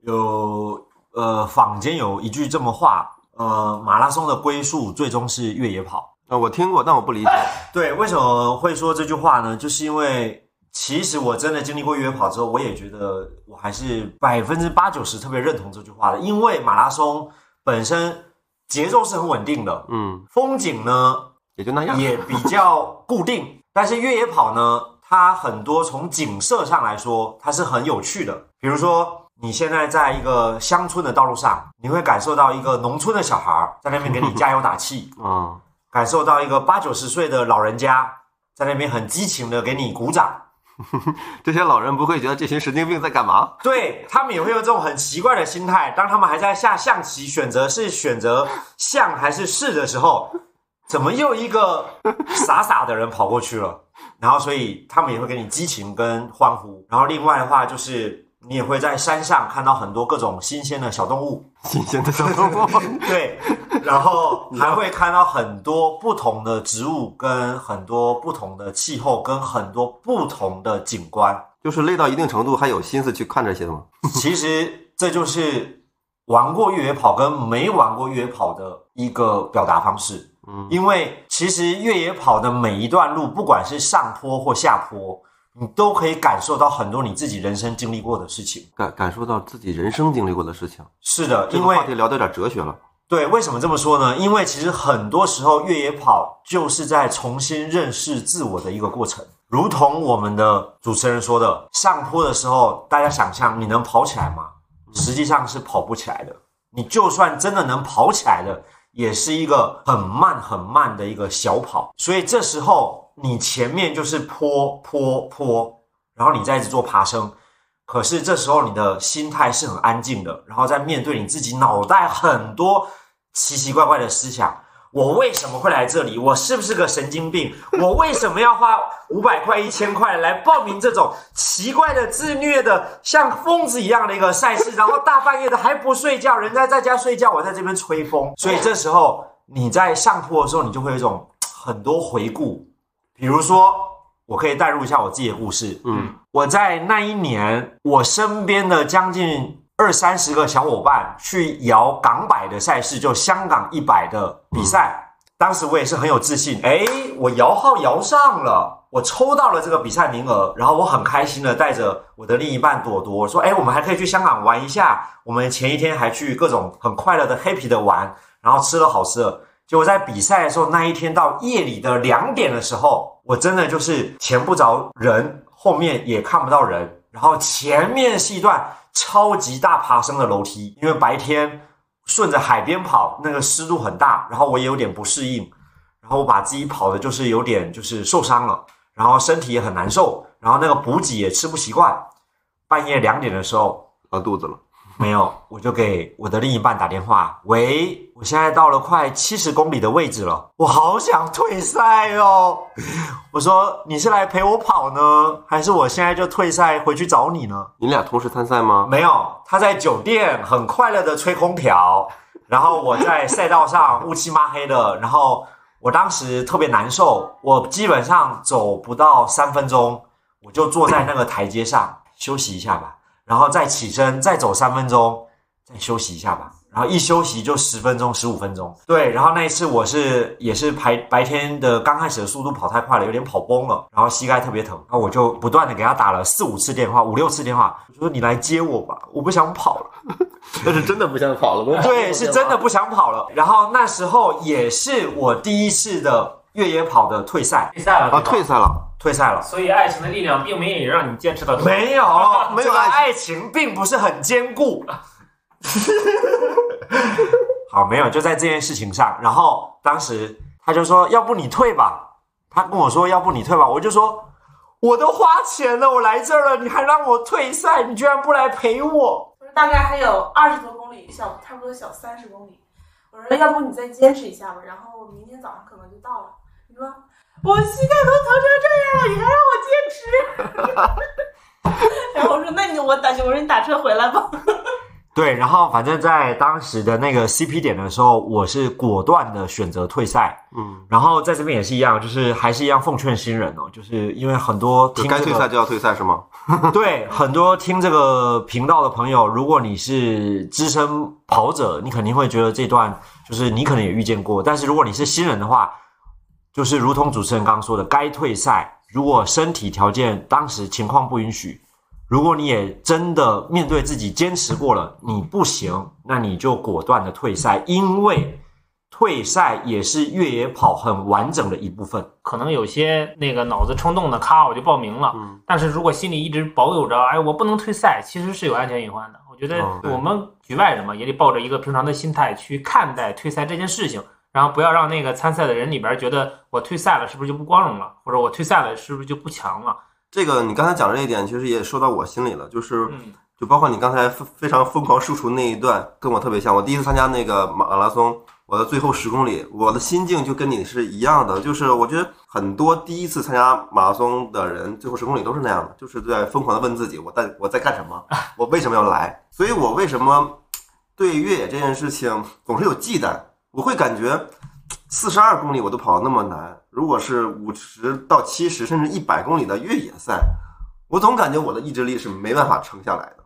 有呃坊间有一句这么话，呃，马拉松的归宿最终是越野跑。啊，我听过，但我不理解。对，为什么会说这句话呢？就是因为其实我真的经历过越野跑之后，我也觉得我还是百分之八九十特别认同这句话的。因为马拉松本身节奏是很稳定的，嗯，风景呢也就那样，也比较固定。<laughs> 但是越野跑呢，它很多从景色上来说，它是很有趣的。比如说，你现在在一个乡村的道路上，你会感受到一个农村的小孩在那边给你加油打气啊。<laughs> 感受到一个八九十岁的老人家在那边很激情的给你鼓掌，<laughs> 这些老人不会觉得这群神经病在干嘛？对他们也会有这种很奇怪的心态。当他们还在下象棋，选择是选择象还是士的时候，怎么又一个 <laughs> 傻傻的人跑过去了？然后，所以他们也会给你激情跟欢呼。然后，另外的话就是。你也会在山上看到很多各种新鲜的小动物，新鲜的小动物，<laughs> 对，然后还会看到很多不同的植物，跟很多不同的气候，跟很多不同的景观。就是累到一定程度，还有心思去看这些吗？<laughs> 其实这就是玩过越野跑跟没玩过越野跑的一个表达方式。嗯，因为其实越野跑的每一段路，不管是上坡或下坡。你都可以感受到很多你自己人生经历过的事情，感感受到自己人生经历过的事情。是的，因为话题聊到点哲学了。对，为什么这么说呢？因为其实很多时候越野跑就是在重新认识自我的一个过程。如同我们的主持人说的，上坡的时候，大家想象你能跑起来吗？实际上是跑不起来的。你就算真的能跑起来的，也是一个很慢很慢的一个小跑。所以这时候。你前面就是坡坡坡，然后你再一直做爬升，可是这时候你的心态是很安静的，然后在面对你自己脑袋很多奇奇怪怪的思想。我为什么会来这里？我是不是个神经病？我为什么要花五百块、一千块来报名这种奇怪的、自虐的、像疯子一样的一个赛事？然后大半夜的还不睡觉，人家在家睡觉，我在这边吹风。所以这时候你在上坡的时候，你就会有一种很多回顾。比如说，我可以代入一下我自己的故事。嗯，我在那一年，我身边的将近二三十个小伙伴去摇港百的赛事，就香港一百的比赛。当时我也是很有自信，哎，我摇号摇上了，我抽到了这个比赛名额，然后我很开心的带着我的另一半朵朵说，哎，我们还可以去香港玩一下。我们前一天还去各种很快乐的 happy 的玩，然后吃了好吃的。结果在比赛的时候，那一天到夜里的两点的时候，我真的就是前不着人，后面也看不到人，然后前面是一段超级大爬升的楼梯，因为白天。顺着海边跑，那个湿度很大，然后我也有点不适应，然后我把自己跑的就是有点就是受伤了，然后身体也很难受，然后那个补给也吃不习惯，半夜两点的时候拉肚子了。没有，我就给我的另一半打电话。喂，我现在到了快七十公里的位置了，我好想退赛哦。<laughs> 我说你是来陪我跑呢，还是我现在就退赛回去找你呢？你俩同时参赛吗？没有，他在酒店很快乐的吹空调，然后我在赛道上 <laughs> 乌漆抹黑的，然后我当时特别难受，我基本上走不到三分钟，我就坐在那个台阶上休息一下吧。然后再起身，再走三分钟，再休息一下吧。然后一休息就十分钟、十五分钟。对，然后那一次我是也是白白天的刚开始的速度跑太快了，有点跑崩了，然后膝盖特别疼。然后我就不断的给他打了四五次电话，五六次电话，我说你来接我吧，我不想跑了。那是真的不想跑了。对，是真的不想跑了。然后那时候也是我第一次的越野跑的退赛，退赛了啊，退赛了。退赛了，所以爱情的力量并没有让你坚持到。没有，<laughs> 没有爱情并不是很坚固。<laughs> 好，没有，就在这件事情上。然后当时他就说：“要不你退吧。”他跟我说：“要不你退吧。”我就说：“我都花钱了，我来这儿了，你还让我退赛，你居然不来陪我？”大概还有二十多公里，小差不多小三十公里。我说：“要不你再坚持一下吧，然后明天早上可能就到了。”你说。我膝盖都疼成这样了，你还让我坚持？<laughs> 然后我说：“那你我打，我说你打车回来吧。<laughs> ”对，然后反正在当时的那个 CP 点的时候，我是果断的选择退赛。嗯，然后在这边也是一样，就是还是一样奉劝新人哦，就是因为很多听该退赛就要退赛是吗？<laughs> 对，很多听这个频道的朋友，如果你是资深跑者，你肯定会觉得这段就是你可能也遇见过，但是如果你是新人的话。就是如同主持人刚刚说的，该退赛。如果身体条件当时情况不允许，如果你也真的面对自己坚持过了，你不行，那你就果断的退赛，因为退赛也是越野跑很完整的一部分。可能有些那个脑子冲动的，咔我就报名了。嗯。但是如果心里一直保有着，哎，我不能退赛，其实是有安全隐患的。我觉得我们局外人嘛，也得抱着一个平常的心态去看待退赛这件事情。然后不要让那个参赛的人里边觉得我退赛了是不是就不光荣了，或者我退赛了是不是就不强了？这个你刚才讲这一点，其实也说到我心里了，就是就包括你刚才非常疯狂输出那一段，跟我特别像。我第一次参加那个马拉松，我的最后十公里，我的心境就跟你是一样的，就是我觉得很多第一次参加马拉松的人，最后十公里都是那样的，就是在疯狂的问自己，我在我在干什么，我为什么要来？所以我为什么对越野这件事情总是有忌惮？我会感觉四十二公里我都跑那么难，如果是五十到七十甚至一百公里的越野赛，我总感觉我的意志力是没办法撑下来的。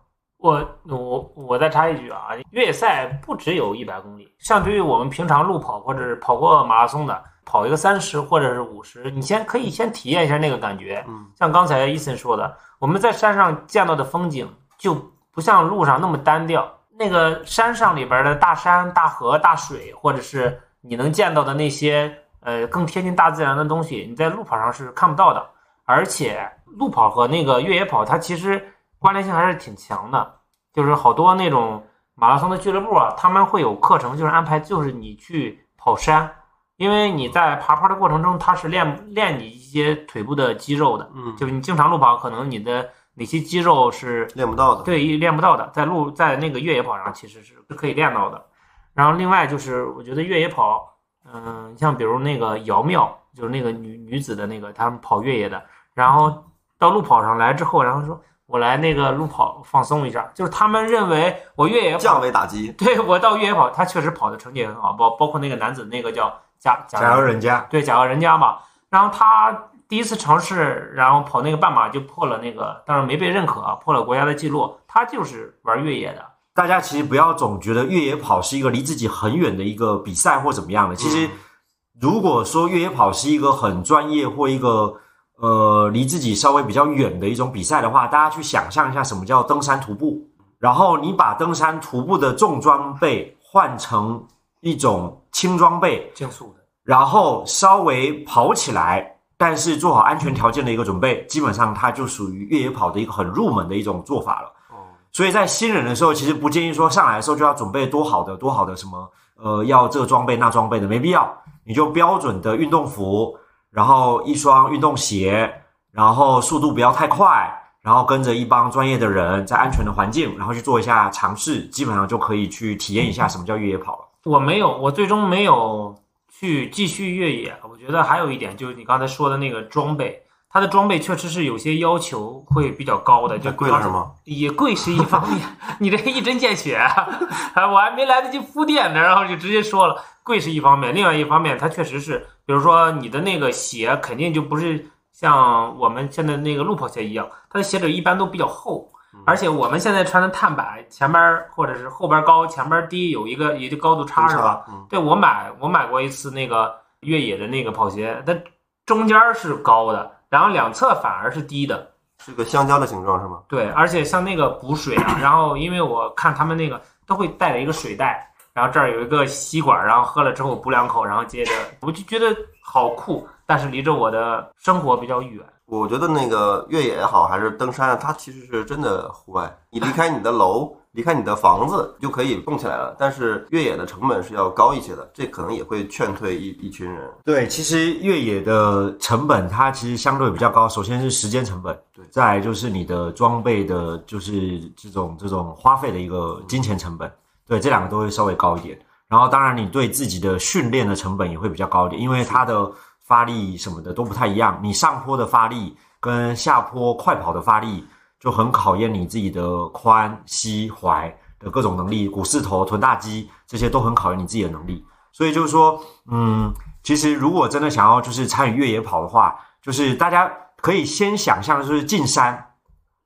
我我我再插一句啊，越野赛不只有一百公里，相对于我们平常路跑或者是跑过马拉松的，跑一个三十或者是五十，你先可以先体验一下那个感觉。嗯，像刚才伊森说的，我们在山上见到的风景就不像路上那么单调。那个山上里边的大山、大河、大水，或者是你能见到的那些呃更贴近大自然的东西，你在路跑上是看不到的。而且路跑和那个越野跑，它其实关联性还是挺强的。就是好多那种马拉松的俱乐部啊，他们会有课程，就是安排就是你去跑山，因为你在爬坡的过程中，它是练练你一些腿部的肌肉的。嗯，就是你经常路跑，可能你的。哪些肌肉是练不到的？对，练不到的，在路在那个越野跑上其实是是可以练到的。然后另外就是，我觉得越野跑，嗯，像比如那个姚妙，就是那个女女子的那个，他们跑越野的，然后到路跑上来之后，然后说我来那个路跑放松一下，就是他们认为我越野降维打击。对我到越野跑，他确实跑的成绩也很好，包包括那个男子那个叫贾贾人家，对贾人家嘛，然后他。第一次尝试，然后跑那个半马就破了那个，当然没被认可，破了国家的记录。他就是玩越野的。大家其实不要总觉得越野跑是一个离自己很远的一个比赛或怎么样的。其实如果说越野跑是一个很专业或一个呃离自己稍微比较远的一种比赛的话，大家去想象一下什么叫登山徒步，然后你把登山徒步的重装备换成一种轻装备，竞速的，然后稍微跑起来，但是做好安全条件的一个准备，基本上它就属于越野跑的一个很入门的一种做法了。所以在新人的时候，其实不建议说上来的时候就要准备多好的多好的什么呃要这个装备那装备的，没必要，你就标准的运动服，然后一双运动鞋，然后速度不要太快，然后跟着一帮专业的人在安全的环境，然后去做一下尝试，基本上就可以去体验一下什么叫越野跑了。我没有，我最终没有去继续越野。我觉得还有一点就是你刚才说的那个装备，它的装备确实是有些要求会比较高的，就贵了是吗？也贵是一方面，<laughs> 你这一针见血，啊，我还没来得及铺垫呢，然后就直接说了，贵是一方面，另外一方面，它确实是，比如说你的那个鞋肯定就不是像我们现在那个路跑鞋一样，它的鞋底一般都比较厚，而且我们现在穿的碳板，前边或者是后边高，前边低，有一个也就高度差是吧？嗯，对我买我买过一次那个越野的那个跑鞋，它中间是高的，然后两侧反而是低的。是个香蕉的形状是吗？对，而且像那个补水啊，然后因为我看他们那个都会带着一个水袋，然后这儿有一个吸管，然后喝了之后补两口，然后接着我就觉得好酷，但是离着我的生活比较远。我觉得那个越野也好，还是登山啊，它其实是真的户外。你离开你的楼，离开你的房子，就可以动起来了。但是越野的成本是要高一些的，这可能也会劝退一一群人。对，其实越野的成本它其实相对比较高，首先是时间成本，对再来就是你的装备的，就是这种这种花费的一个金钱成本，对，这两个都会稍微高一点。然后当然你对自己的训练的成本也会比较高一点，因为它的发力什么的都不太一样，你上坡的发力跟下坡快跑的发力就很考验你自己的髋、膝、踝的各种能力，股四头、臀大肌这些都很考验你自己的能力。所以就是说，嗯，其实如果真的想要就是参与越野跑的话，就是大家可以先想象就是进山，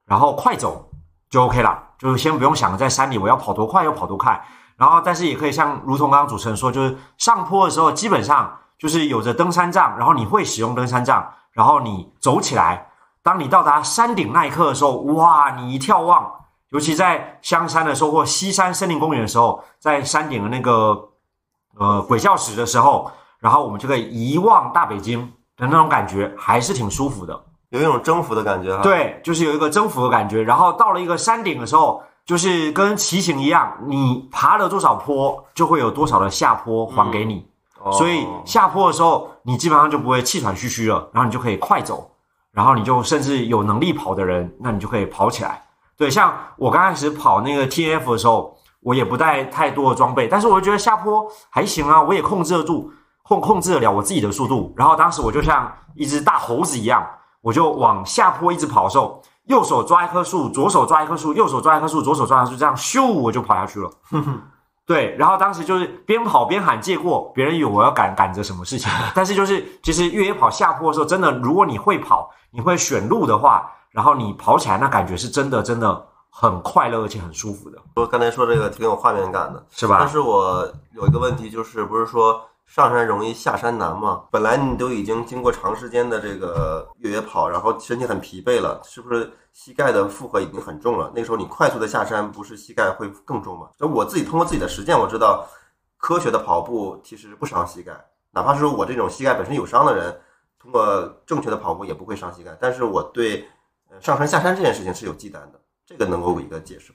然后快走就 OK 了，就是先不用想在山里我要跑多快要跑多快，然后但是也可以像如同刚刚主持人说，就是上坡的时候基本上就是有着登山杖，然后你会使用登山杖，然后你走起来，当你到达山顶那一刻的时候，哇，你一眺望，尤其在香山的时候或西山森林公园的时候，在山顶的那个呃鬼叫石的时候，然后我们就可以一望大北京的那种感觉，还是挺舒服的。有一种征服的感觉哈。，对，就是有一个征服的感觉。然后到了一个山顶的时候，就是跟骑行一样，你爬了多少坡，就会有多少的下坡还给你。哦、所以下坡的时候，你基本上就不会气喘吁吁了，然后你就可以快走，然后你就甚至有能力跑的人，那你就可以跑起来。对，像我刚开始跑那个 T F 的时候，我也不带太多的装备，但是我就觉得下坡还行啊，我也控制得住，控控制得了我自己的速度。然后当时我就像一只大猴子一样，我就往下坡一直跑的时候，右手抓一棵树，左手抓一棵树，右手抓一棵树，左手抓一棵树，这样咻我就跑下去了。<laughs> 对，然后当时就是边跑边喊借过，别人以为我要赶赶着什么事情，<laughs> 但是就是其实越野跑下坡的时候，真的如果你会跑，你会选路的话，然后你跑起来那感觉是真的真的很快乐，而且很舒服的，我刚才说这个挺有画面感的。是吧？但是我有一个问题，就是不是说上山容易下山难吗？本来你都已经经过长时间的这个越野跑，然后身体很疲惫了，是不是膝盖的负荷已经很重了？那时候你快速的下山，不是膝盖会更重吗？就我自己通过自己的实践，我知道科学的跑步其实不伤膝盖，哪怕是我这种膝盖本身有伤的人，通过正确的跑步也不会伤膝盖。但是我对上山下山这件事情是有忌惮的，这个能够有一个解释？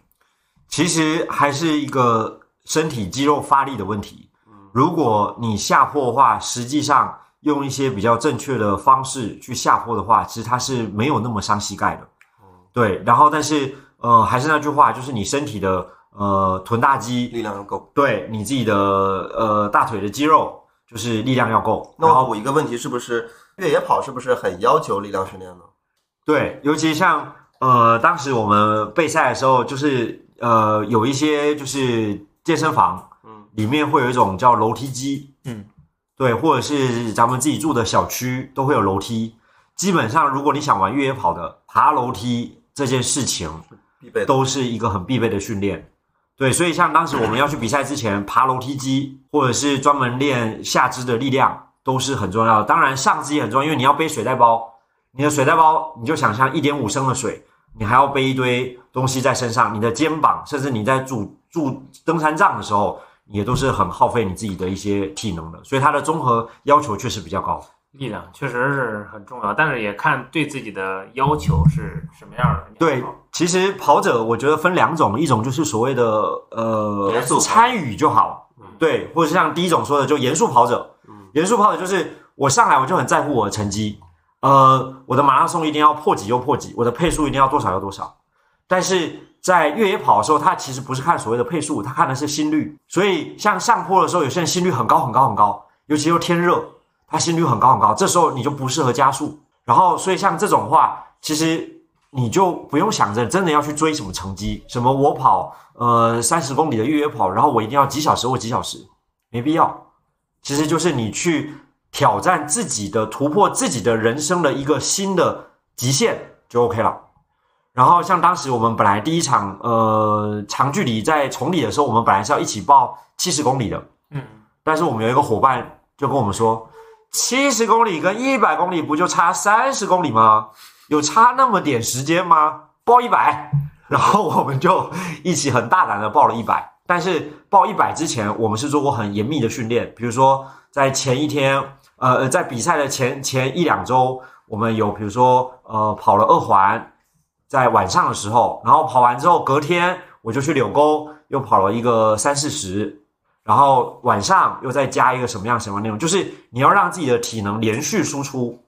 其实还是一个身体肌肉发力的问题。如果你下坡的话，实际上用一些比较正确的方式去下坡的话，其实它是没有那么伤膝盖的。对，然后但是呃，还是那句话，就是你身体的呃臀大肌，力量要够。对你自己的呃大腿的肌肉，就是力量要够。那我一个问题，是不是越野跑是不是很要求力量训练呢？对，尤其像呃，当时我们备赛的时候，就是呃，有一些就是健身房，嗯，里面会有一种叫楼梯机，嗯，对，或者是咱们自己住的小区都会有楼梯。基本上，如果你想玩越野跑的，爬楼梯这件事情必备。都是一个很必备的训练。对，所以像当时我们要去比赛之前，爬楼梯机或者是专门练下肢的力量，都是很重要的。当然，上肢也很重要，因为你要背水袋包，你的水袋包你就想象一点五升的水，你还要背一堆东西在身上，你的肩膀，甚至你在拄拄登山杖的时候，也都是很耗费你自己的一些体能的。所以它的综合要求确实比较高。力量确实是很重要，但是也看对自己的要求是什么样的。对，其实跑者我觉得分两种，一种就是所谓的呃严肃参与就好，对，或者是像第一种说的，就严肃跑者。严肃跑者就是我上来我就很在乎我的成绩，呃，我的马拉松一定要破几就破几，我的配速一定要多少要多少。但是在越野跑的时候，他其实不是看所谓的配速，他看的是心率。所以像上坡的时候，有些人心率很高很高很高，尤其又天热，他心率很高很高，这时候你就不适合加速。然后，所以像这种话，其实你就不用想着真的要去追什么成绩，什么我跑呃三十公里的越野跑，然后我一定要几小时或几小时，没必要。其实就是你去挑战自己的、突破自己的人生的一个新的极限就 OK 了。然后像当时我们本来第一场呃长距离在崇礼的时候，我们本来是要一起报七十公里的，嗯，但是我们有一个伙伴就跟我们说，七十公里跟一百公里不就差三十公里吗？有差那么点时间吗？报一百，然后我们就一起很大胆的报了一百。但是报一百之前，我们是做过很严密的训练，比如说在前一天，呃，在比赛的前前一两周，我们有比如说呃跑了二环，在晚上的时候，然后跑完之后，隔天我就去柳沟又跑了一个三四十，然后晚上又再加一个什么样什么内容，就是你要让自己的体能连续输出，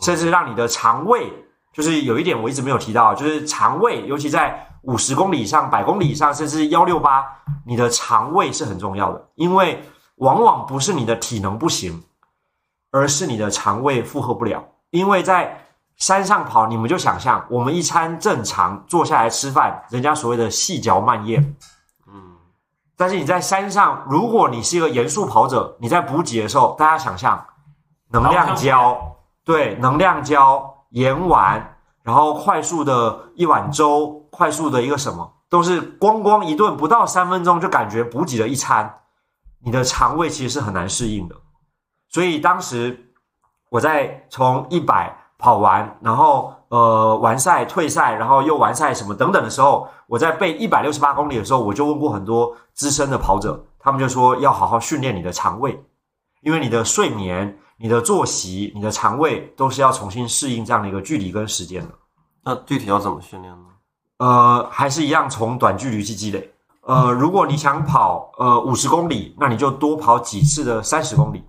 甚至让你的肠胃，就是有一点我一直没有提到，就是肠胃，尤其在五十公里以上、百公里以上，甚至幺六八，你的肠胃是很重要的，因为往往不是你的体能不行，而是你的肠胃负荷不了。因为在山上跑，你们就想象，我们一餐正常坐下来吃饭，人家所谓的细嚼慢咽，嗯，但是你在山上，如果你是一个严肃跑者，你在补给的时候，大家想象能量胶，对，能量胶、盐丸，然后快速的一碗粥，快速的一个什么，都是光光一顿不到三分钟就感觉补给了一餐，你的肠胃其实是很难适应的。所以当时我在从一百跑完，然后呃完赛、退赛，然后又完赛什么等等的时候，我在背一百六十八公里的时候，我就问过很多资深的跑者，他们就说要好好训练你的肠胃，因为你的睡眠、你的作息、你的肠胃都是要重新适应这样的一个距离跟时间的。那具体要怎么训练呢？呃，还是一样从短距离去积累。呃，如果你想跑呃五十公里，那你就多跑几次的三十公里，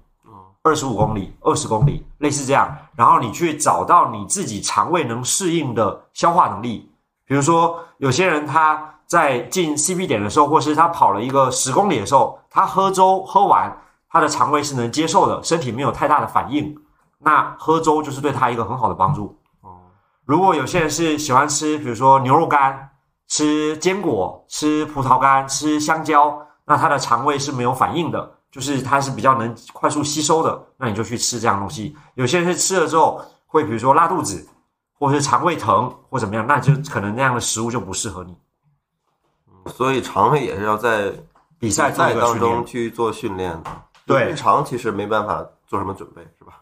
二十五公里、二十公里，类似这样。然后你去找到你自己肠胃能适应的消化能力。比如说，有些人他在进 CP 点的时候，或是他跑了一个十公里的时候，他喝粥喝完，他的肠胃是能接受的，身体没有太大的反应。那喝粥就是对他一个很好的帮助。哦如果有些人是喜欢吃，比如说牛肉干、吃坚果、吃葡萄干、吃香蕉，那他的肠胃是没有反应的，就是它是比较能快速吸收的，那你就去吃这样东西。有些人是吃了之后会比如说拉肚子，或者是肠胃疼或怎么样，那就可能那样的食物就不适合你。所以肠胃也是要在比赛赛当中去做训练的。对日常其实没办法做什么准备，是吧？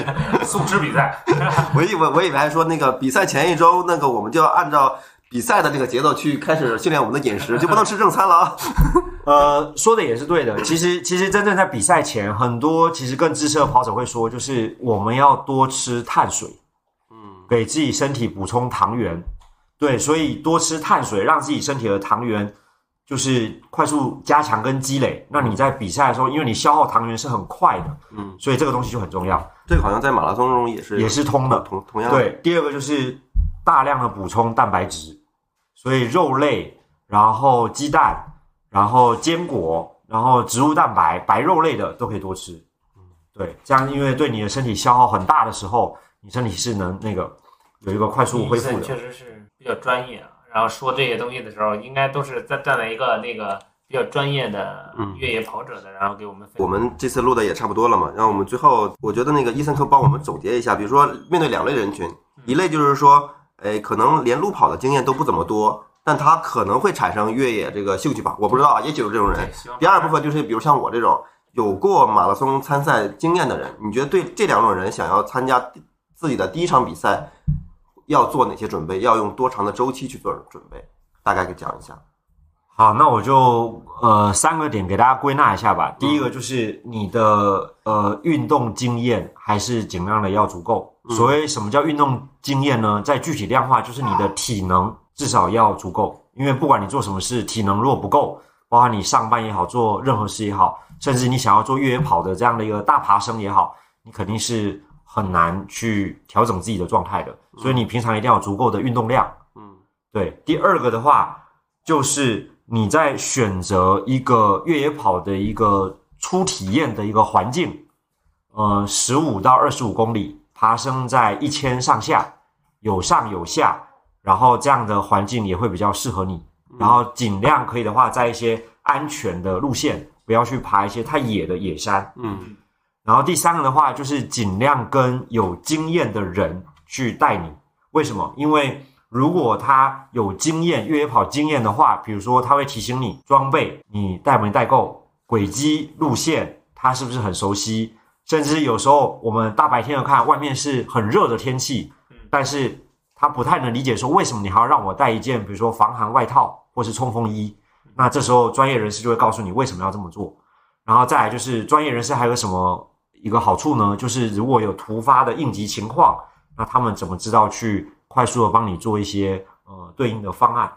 <laughs> 素吃比赛，<laughs> 我以为我以为还说那个比赛前一周，那个我们就要按照比赛的那个节奏去开始训练我们的饮食，就不能吃正餐了啊。<laughs> 呃，说的也是对的。其实，其实真正在比赛前，很多其实更资深的跑者会说，就是我们要多吃碳水，嗯，给自己身体补充糖原。对，所以多吃碳水，让自己身体的糖原就是快速加强跟积累。那你在比赛的时候，因为你消耗糖原是很快的，嗯，所以这个东西就很重要，这个好像在马拉松中也是也是通的。同同样。对，第二个就是大量的补充蛋白质，所以肉类，然后鸡蛋，然后坚果，然后植物蛋白、白肉类的都可以多吃。对，这样因为对你的身体消耗很大的时候，你身体是能那个有一个快速恢复的。确实是比较专业啊。然后说这些东西的时候，应该都是在站在一个那个比较专业的嗯越野跑者的，然后给我们我们这次录的也差不多了嘛，然后我们最后，我觉得那个伊森科帮我们总结一下，比如说面对两类人群，一类就是说，哎，可能连路跑的经验都不怎么多，但他可能会产生越野这个兴趣吧，我不知道啊，也许有这种人。第二部分就是比如像我这种，有过马拉松参赛经验的人，你觉得对这两种人想要参加自己的第一场比赛，要做哪些准备？要用多长的周期去做准备？大概给讲一下。好，那我就呃三个点给大家归纳一下吧。第一个就是你的呃运动经验还是尽量的要足够。所谓什么叫运动经验呢？在具体量化，就是你的体能至少要足够。因为不管你做什么事，体能如果不够，包括你上班也好，做任何事也好，甚至你想要做越野跑的这样的一个大爬升也好，你肯定是很难去调整自己的状态的。所以你平常一定要有足够的运动量。嗯对，第二个的话就是你在选择一个越野跑的一个初体验的一个环境，呃，十五到二十五公里，爬升在一千上下，有上有下，然后这样的环境也会比较适合你。然后尽量可以的话，在一些安全的路线，不要去爬一些太野的野山。嗯然后第三个的话，就是尽量跟有经验的人去带你。为什么？因为如果他有经验，越野跑经验的话，比如说他会提醒你装备你带没带够，轨迹路线他是不是很熟悉，甚至有时候我们大白天的看外面是很热的天气，但是他不太能理解说为什么你还要让我带一件比如说防寒外套或是冲锋衣。那这时候专业人士就会告诉你为什么要这么做。然后再来就是专业人士还有什么一个好处呢？就是如果有突发的应急情况，那他们怎么知道去快速的帮你做一些呃对应的方案？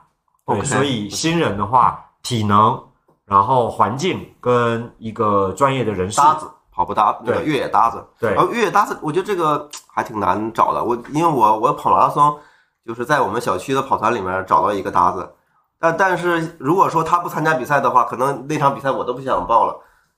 对所以新人的话，体能，然后环境跟一个专业的人士搭子，跑步搭那个对越野搭子。对然后越野搭子，我觉得这个还挺难找的。我因为我我跑马拉松，就是在我们小区的跑团里面找到一个搭子，但但是如果说他不参加比赛的话，可能那场比赛我都不想报了。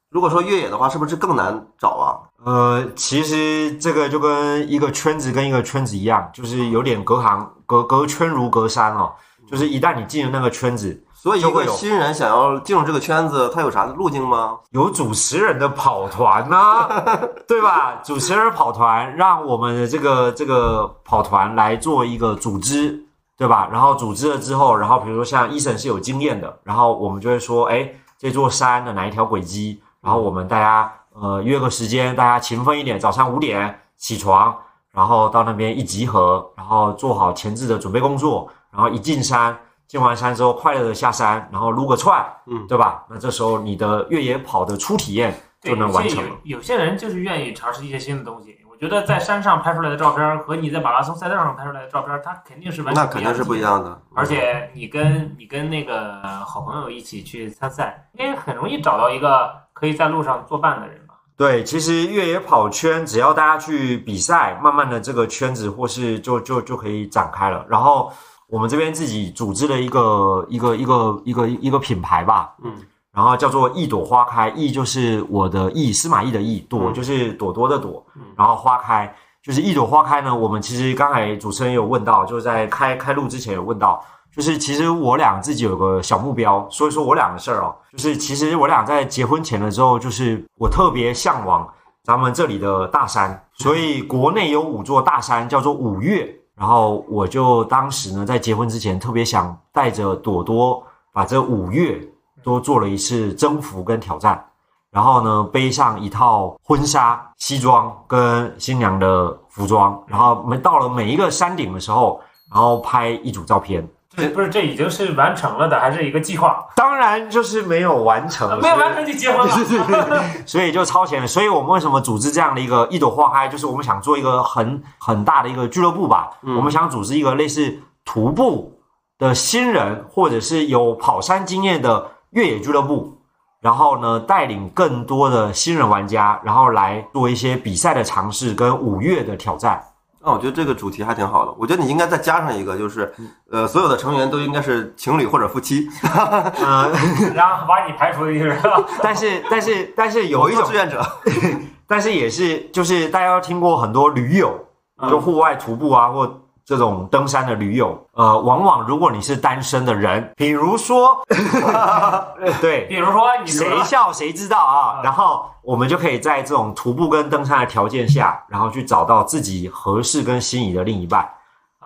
如果说越野的话，是不是更难找啊？呃，其实这个就跟一个圈子跟一个圈子一样，就是有点隔行隔隔圈如隔山哦。就是一旦你进了那个圈子，所以一就会有个新人想要进入这个圈子，他有啥路径吗？有主持人的跑团呐、<laughs> 对吧？主持人跑团，让我们的这个这个跑团来做一个组织，对吧？然后组织了之后，然后比如说像医生是有经验的，然后我们就会说，哎，这座山的哪一条轨迹，然后我们大家呃约个时间，大家勤奋一点，早上五点起床，然后到那边一集合，然后做好前置的准备工作，然后一进山。进完山之后，快乐的下山，然后撸个串，嗯对吧？那这时候你的越野跑的初体验就能完成了。有有些人就是愿意尝试一些新的东西。我觉得在山上拍出来的照片和你在马拉松赛道上拍出来的照片，它肯定是完全那肯定是不一样的。而且你跟你跟那个好朋友一起去参赛，应该很容易找到一个可以在路上作伴的人吧？对，其实越野跑圈，只要大家去比赛，慢慢的这个圈子或是就就就可以展开了。然后我们这边自己组织了一个一个一个一个一个品牌吧，嗯，然后叫做一朵花开，一就是我的意，司马懿的意，朵嗯。就是朵朵的朵嗯，然后花开就是一朵花开呢。我们其实刚才主持人有问到，就是在开开录之前有问到，就是其实我俩自己有个小目标，所以说我俩的事儿哦，就是其实我俩在结婚前的时候，就是我特别向往咱们这里的大山，所以国内有五座大山叫做五岳，然后我就当时呢在结婚之前特别想带着朵朵把这五月都做了一次征服跟挑战。然后呢，背上一套婚纱、西装跟新娘的服装，然后每到了每一个山顶的时候，然后拍一组照片。这不是这已经是完成了的，还是一个计划？当然就是没有完成，没有完成就结婚了。<laughs> 所以就超前了。所以我们为什么组织这样的一个一朵花开，就是我们想做一个很很大的一个俱乐部吧。嗯我们想组织一个类似徒步的新人，或者是有跑山经验的越野俱乐部。然后呢，带领更多的新人玩家，然后来做一些比赛的尝试跟五岳的挑战。那我觉得这个主题还挺好的。我觉得你应该再加上一个，就是呃，所有的成员都应该是情侣或者夫妻，呃，然后把你排除一个人。<laughs> 但是但是但是有一种志，愿者。<laughs> 但是也是就是大家都听过很多驴友，嗯就户外徒步啊，或这种登山的驴友，呃，往往如果你是单身的人，比如说，<laughs> 对，比如说你谁笑谁知道啊。然后我们就可以在这种徒步跟登山的条件下，然后去找到自己合适跟心仪的另一半。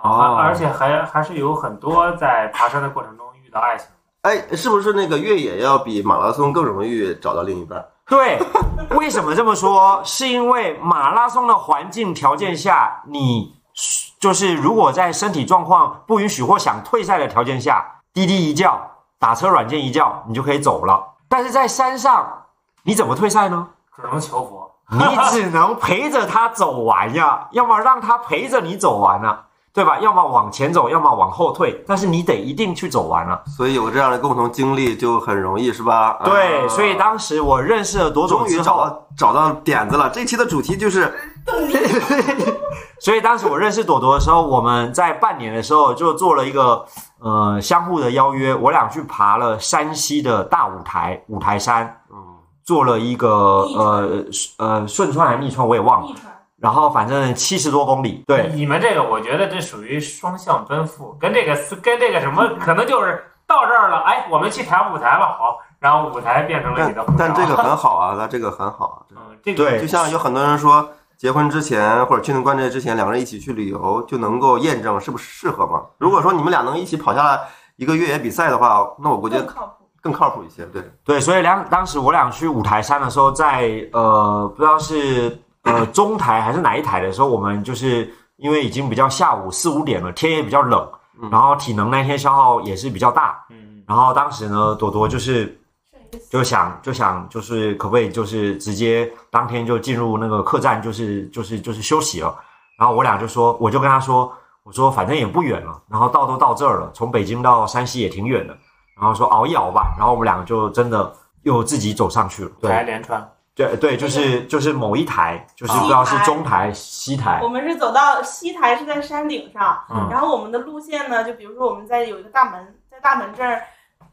哦，而且还还是有很多在爬山的过程中遇到爱情。哎，是不是那个越野要比马拉松更容易找到另一半？对，为什么这么说？是因为马拉松的环境条件下，你就是如果在身体状况不允许或想退赛的条件下，滴滴一叫，打车软件一叫，你就可以走了。但是在山上，你怎么退赛呢？只能求佛。你只能陪着他走完呀，要么让他陪着你走完啊，对吧？要么往前走，要么往后退，但是你得一定去走完了。所以有这样的共同经历就很容易，是吧？对，啊所以当时我认识了朵朵终于，找到找到点子了。这期的主题就是 <laughs> 所以当时我认识朵朵的时候，我们在半年的时候就做了一个呃相互的邀约，我俩去爬了山西的大五台五台山，嗯，做了一个呃呃顺川还是逆川我也忘了，然后反正七十多公里，对，你们这个，我觉得这属于双向奔赴，跟这个跟这个什么，可能就是到这儿了，哎，我们去爬舞台吧，好，然后舞台变成了你的护照。但这个很好啊，那这个很好啊。嗯，这个对。就像有很多人说，结婚之前或者确定关系之前，两个人一起去旅游就能够验证是不是适合嘛。如果说你们俩能一起跑下来一个越野比赛的话，那我估计更靠谱。更靠谱一些。对，对，所以两当时我俩去五台山的时候在，呃不知道是呃中台还是哪一台的时候，我们就是因为已经比较下午四五点了，天也比较冷，嗯然后体能那天消耗也是比较大，嗯，然后当时呢，朵朵就是就想就想就是可不可以就是直接当天就进入那个客栈，就是就是就是休息了。然后我俩就说，我就跟他说，我说反正也不远了，然后到都到这儿了，从北京到山西也挺远的，然后说熬一熬吧。然后我们两个就真的又自己走上去了。对台连川，对对，就是就是某一台，就是不知道是中台西台我，们是走到西台是在山顶上，嗯然后我们的路线呢，就比如说我们在有一个大门，在大门这儿，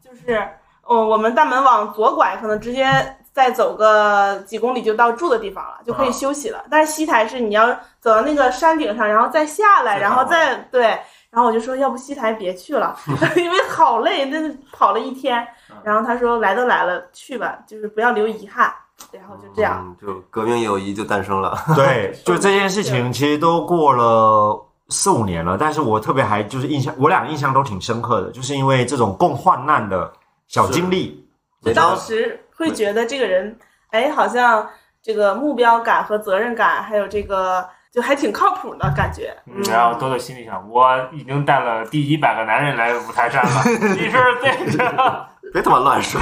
就是，呃，我们大门往左拐，可能直接再走个几公里就到住的地方了，就可以休息了。但是西台是你要走到那个山顶上，然后再下来，然后再对，然后我就说要不西台别去了，<laughs> 因为好累，那跑了一天。然后他说来都来了，去吧，就是不要留遗憾。然后就这样，嗯，就革命友谊就诞生了。<laughs> 对，<laughs> 就这件事情其实都过了四五年了，但是我特别还就是印象，我俩印象都挺深刻的，就是因为这种共患难的小经历。就当当时会觉得这个人，哎，好像这个目标感和责任感，还有这个就还挺靠谱的感觉。嗯然后多多心里想，我已经带了第一百个男人来五台山了，<laughs> 你是对着，<laughs> 别他妈乱说。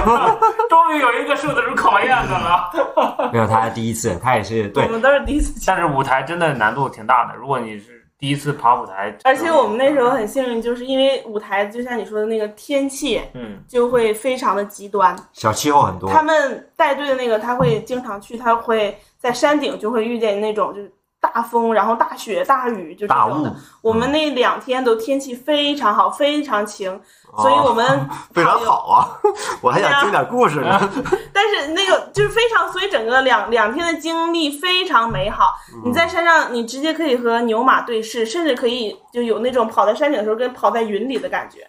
终于有一个受得住考验的了。没有，他第一次，他也是对我们都是第一次去，但是舞台真的难度挺大的，如果你是第一次爬舞台，而且我们那时候很幸运，就是因为舞台就像你说的那个天气嗯就会非常的极端。小气候很多。他们带队的那个他会经常去，他会在山顶就会遇见那种就是大风，然后大雪、大雨，就这种的。，我们那两天都天气非常好，非常晴，所以我们哦 <laughs> 非常好啊，<laughs> 我还想听点故事呢。<laughs> 但是那个就是非常，所以整个两两天的经历非常美好。你在山上，你直接可以和牛马对视，甚至可以就有那种跑在山顶的时候跟跑在云里的感觉。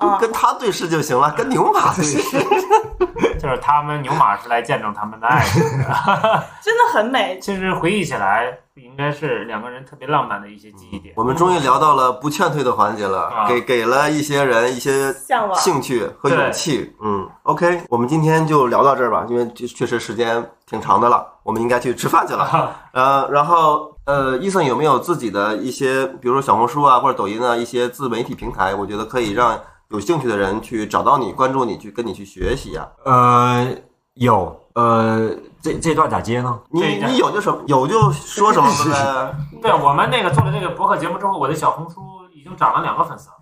就跟他对视就行了，跟牛马对视。<laughs> 就是他们牛马是来见证他们的爱情的。<laughs> 真的很美。其实回忆起来，应该是两个人特别浪漫的一些记忆点。我们终于聊到了不劝退的环节了，啊给给了一些人一些向往兴趣和勇气。嗯，OK，我们今天就聊到这儿吧，因为这确实时间挺长的了，我们应该去吃饭去了。呃，然后呃，伊森有没有自己的一些，比如说小红书啊或者抖音啊一些自媒体平台？我觉得可以让有兴趣的人去找到你，关注你，去跟你去学习啊。呃，有，呃，这这段咋接呢？你你有就什么有就说什么呗。对我们那个做了这个博客节目之后，我的小红书已经涨了两个粉丝了。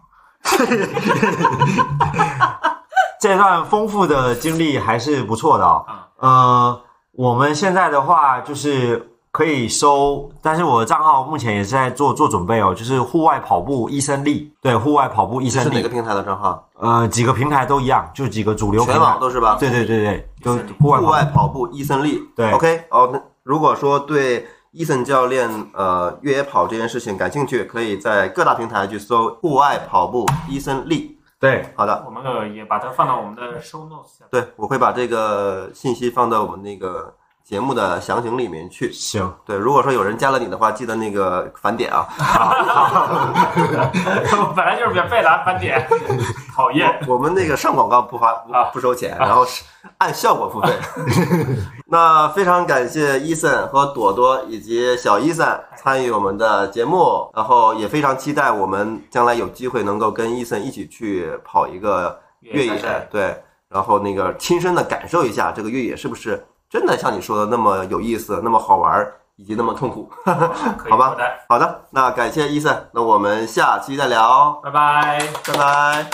<laughs> 这段丰富的经历还是不错的啊、啊呃，我们现在的话就是可以搜，但是我的账号目前也是在做做准备哦，就是户外跑步医生力，对，户外跑步医生力，是哪个平台的账号？呃，几个平台都一样，就几个主流平全网都是吧？对对对对，都医生力户外跑户外跑步伊森利。对，OK，哦，那如果说对伊森教练呃越野跑这件事情感兴趣，可以在各大平台去搜户外跑步伊森利。对，好的，我们呃也把它放到我们的 show notes 下。对我会把这个信息放到我们那个节目的详情里面去。行，对，如果说有人加了你的话，记得那个返点啊。<laughs> 本来就是免费的，返点，讨厌。我们那个上广告不发不啊不收钱，然后是按效果付费。<laughs> 那非常感谢伊森和朵朵以及小伊森参与我们的节目，然后也非常期待我们将来有机会能够跟伊森一起去跑一个越野越野赛，对，然后那个亲身的感受一下这个越野是不是真的像你说的那么有意思、那么好玩儿，以及那么痛苦。<laughs> 好吧 <laughs> 好的，好的，那感谢伊森，那我们下期再聊，拜拜。拜拜。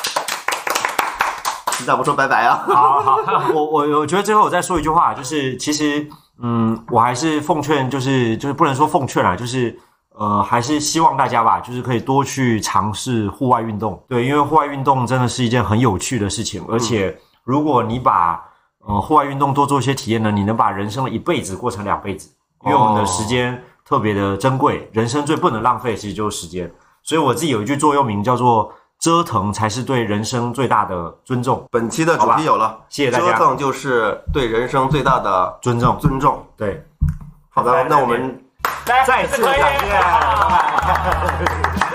你咋不说拜拜啊？好好，<laughs> 我我我觉得最后我再说一句话，就是其实，嗯，我还是奉劝，就是就是不能说奉劝啊，就是呃，还是希望大家吧，就是可以多去尝试户外运动，对，因为户外运动真的是一件很有趣的事情，而且如果你把呃户外运动多做一些体验呢，你能把人生的一辈子过成两辈子，因为我们的时间特别的珍贵，人生最不能浪费其实就是时间，所以我自己有一句座右铭叫做。折腾才是对人生最大的尊重。本期的主题有了，谢谢大家，折腾就是对人生最大的尊重。尊重。对，好的，那我们再次可以感谢，拜拜。<laughs>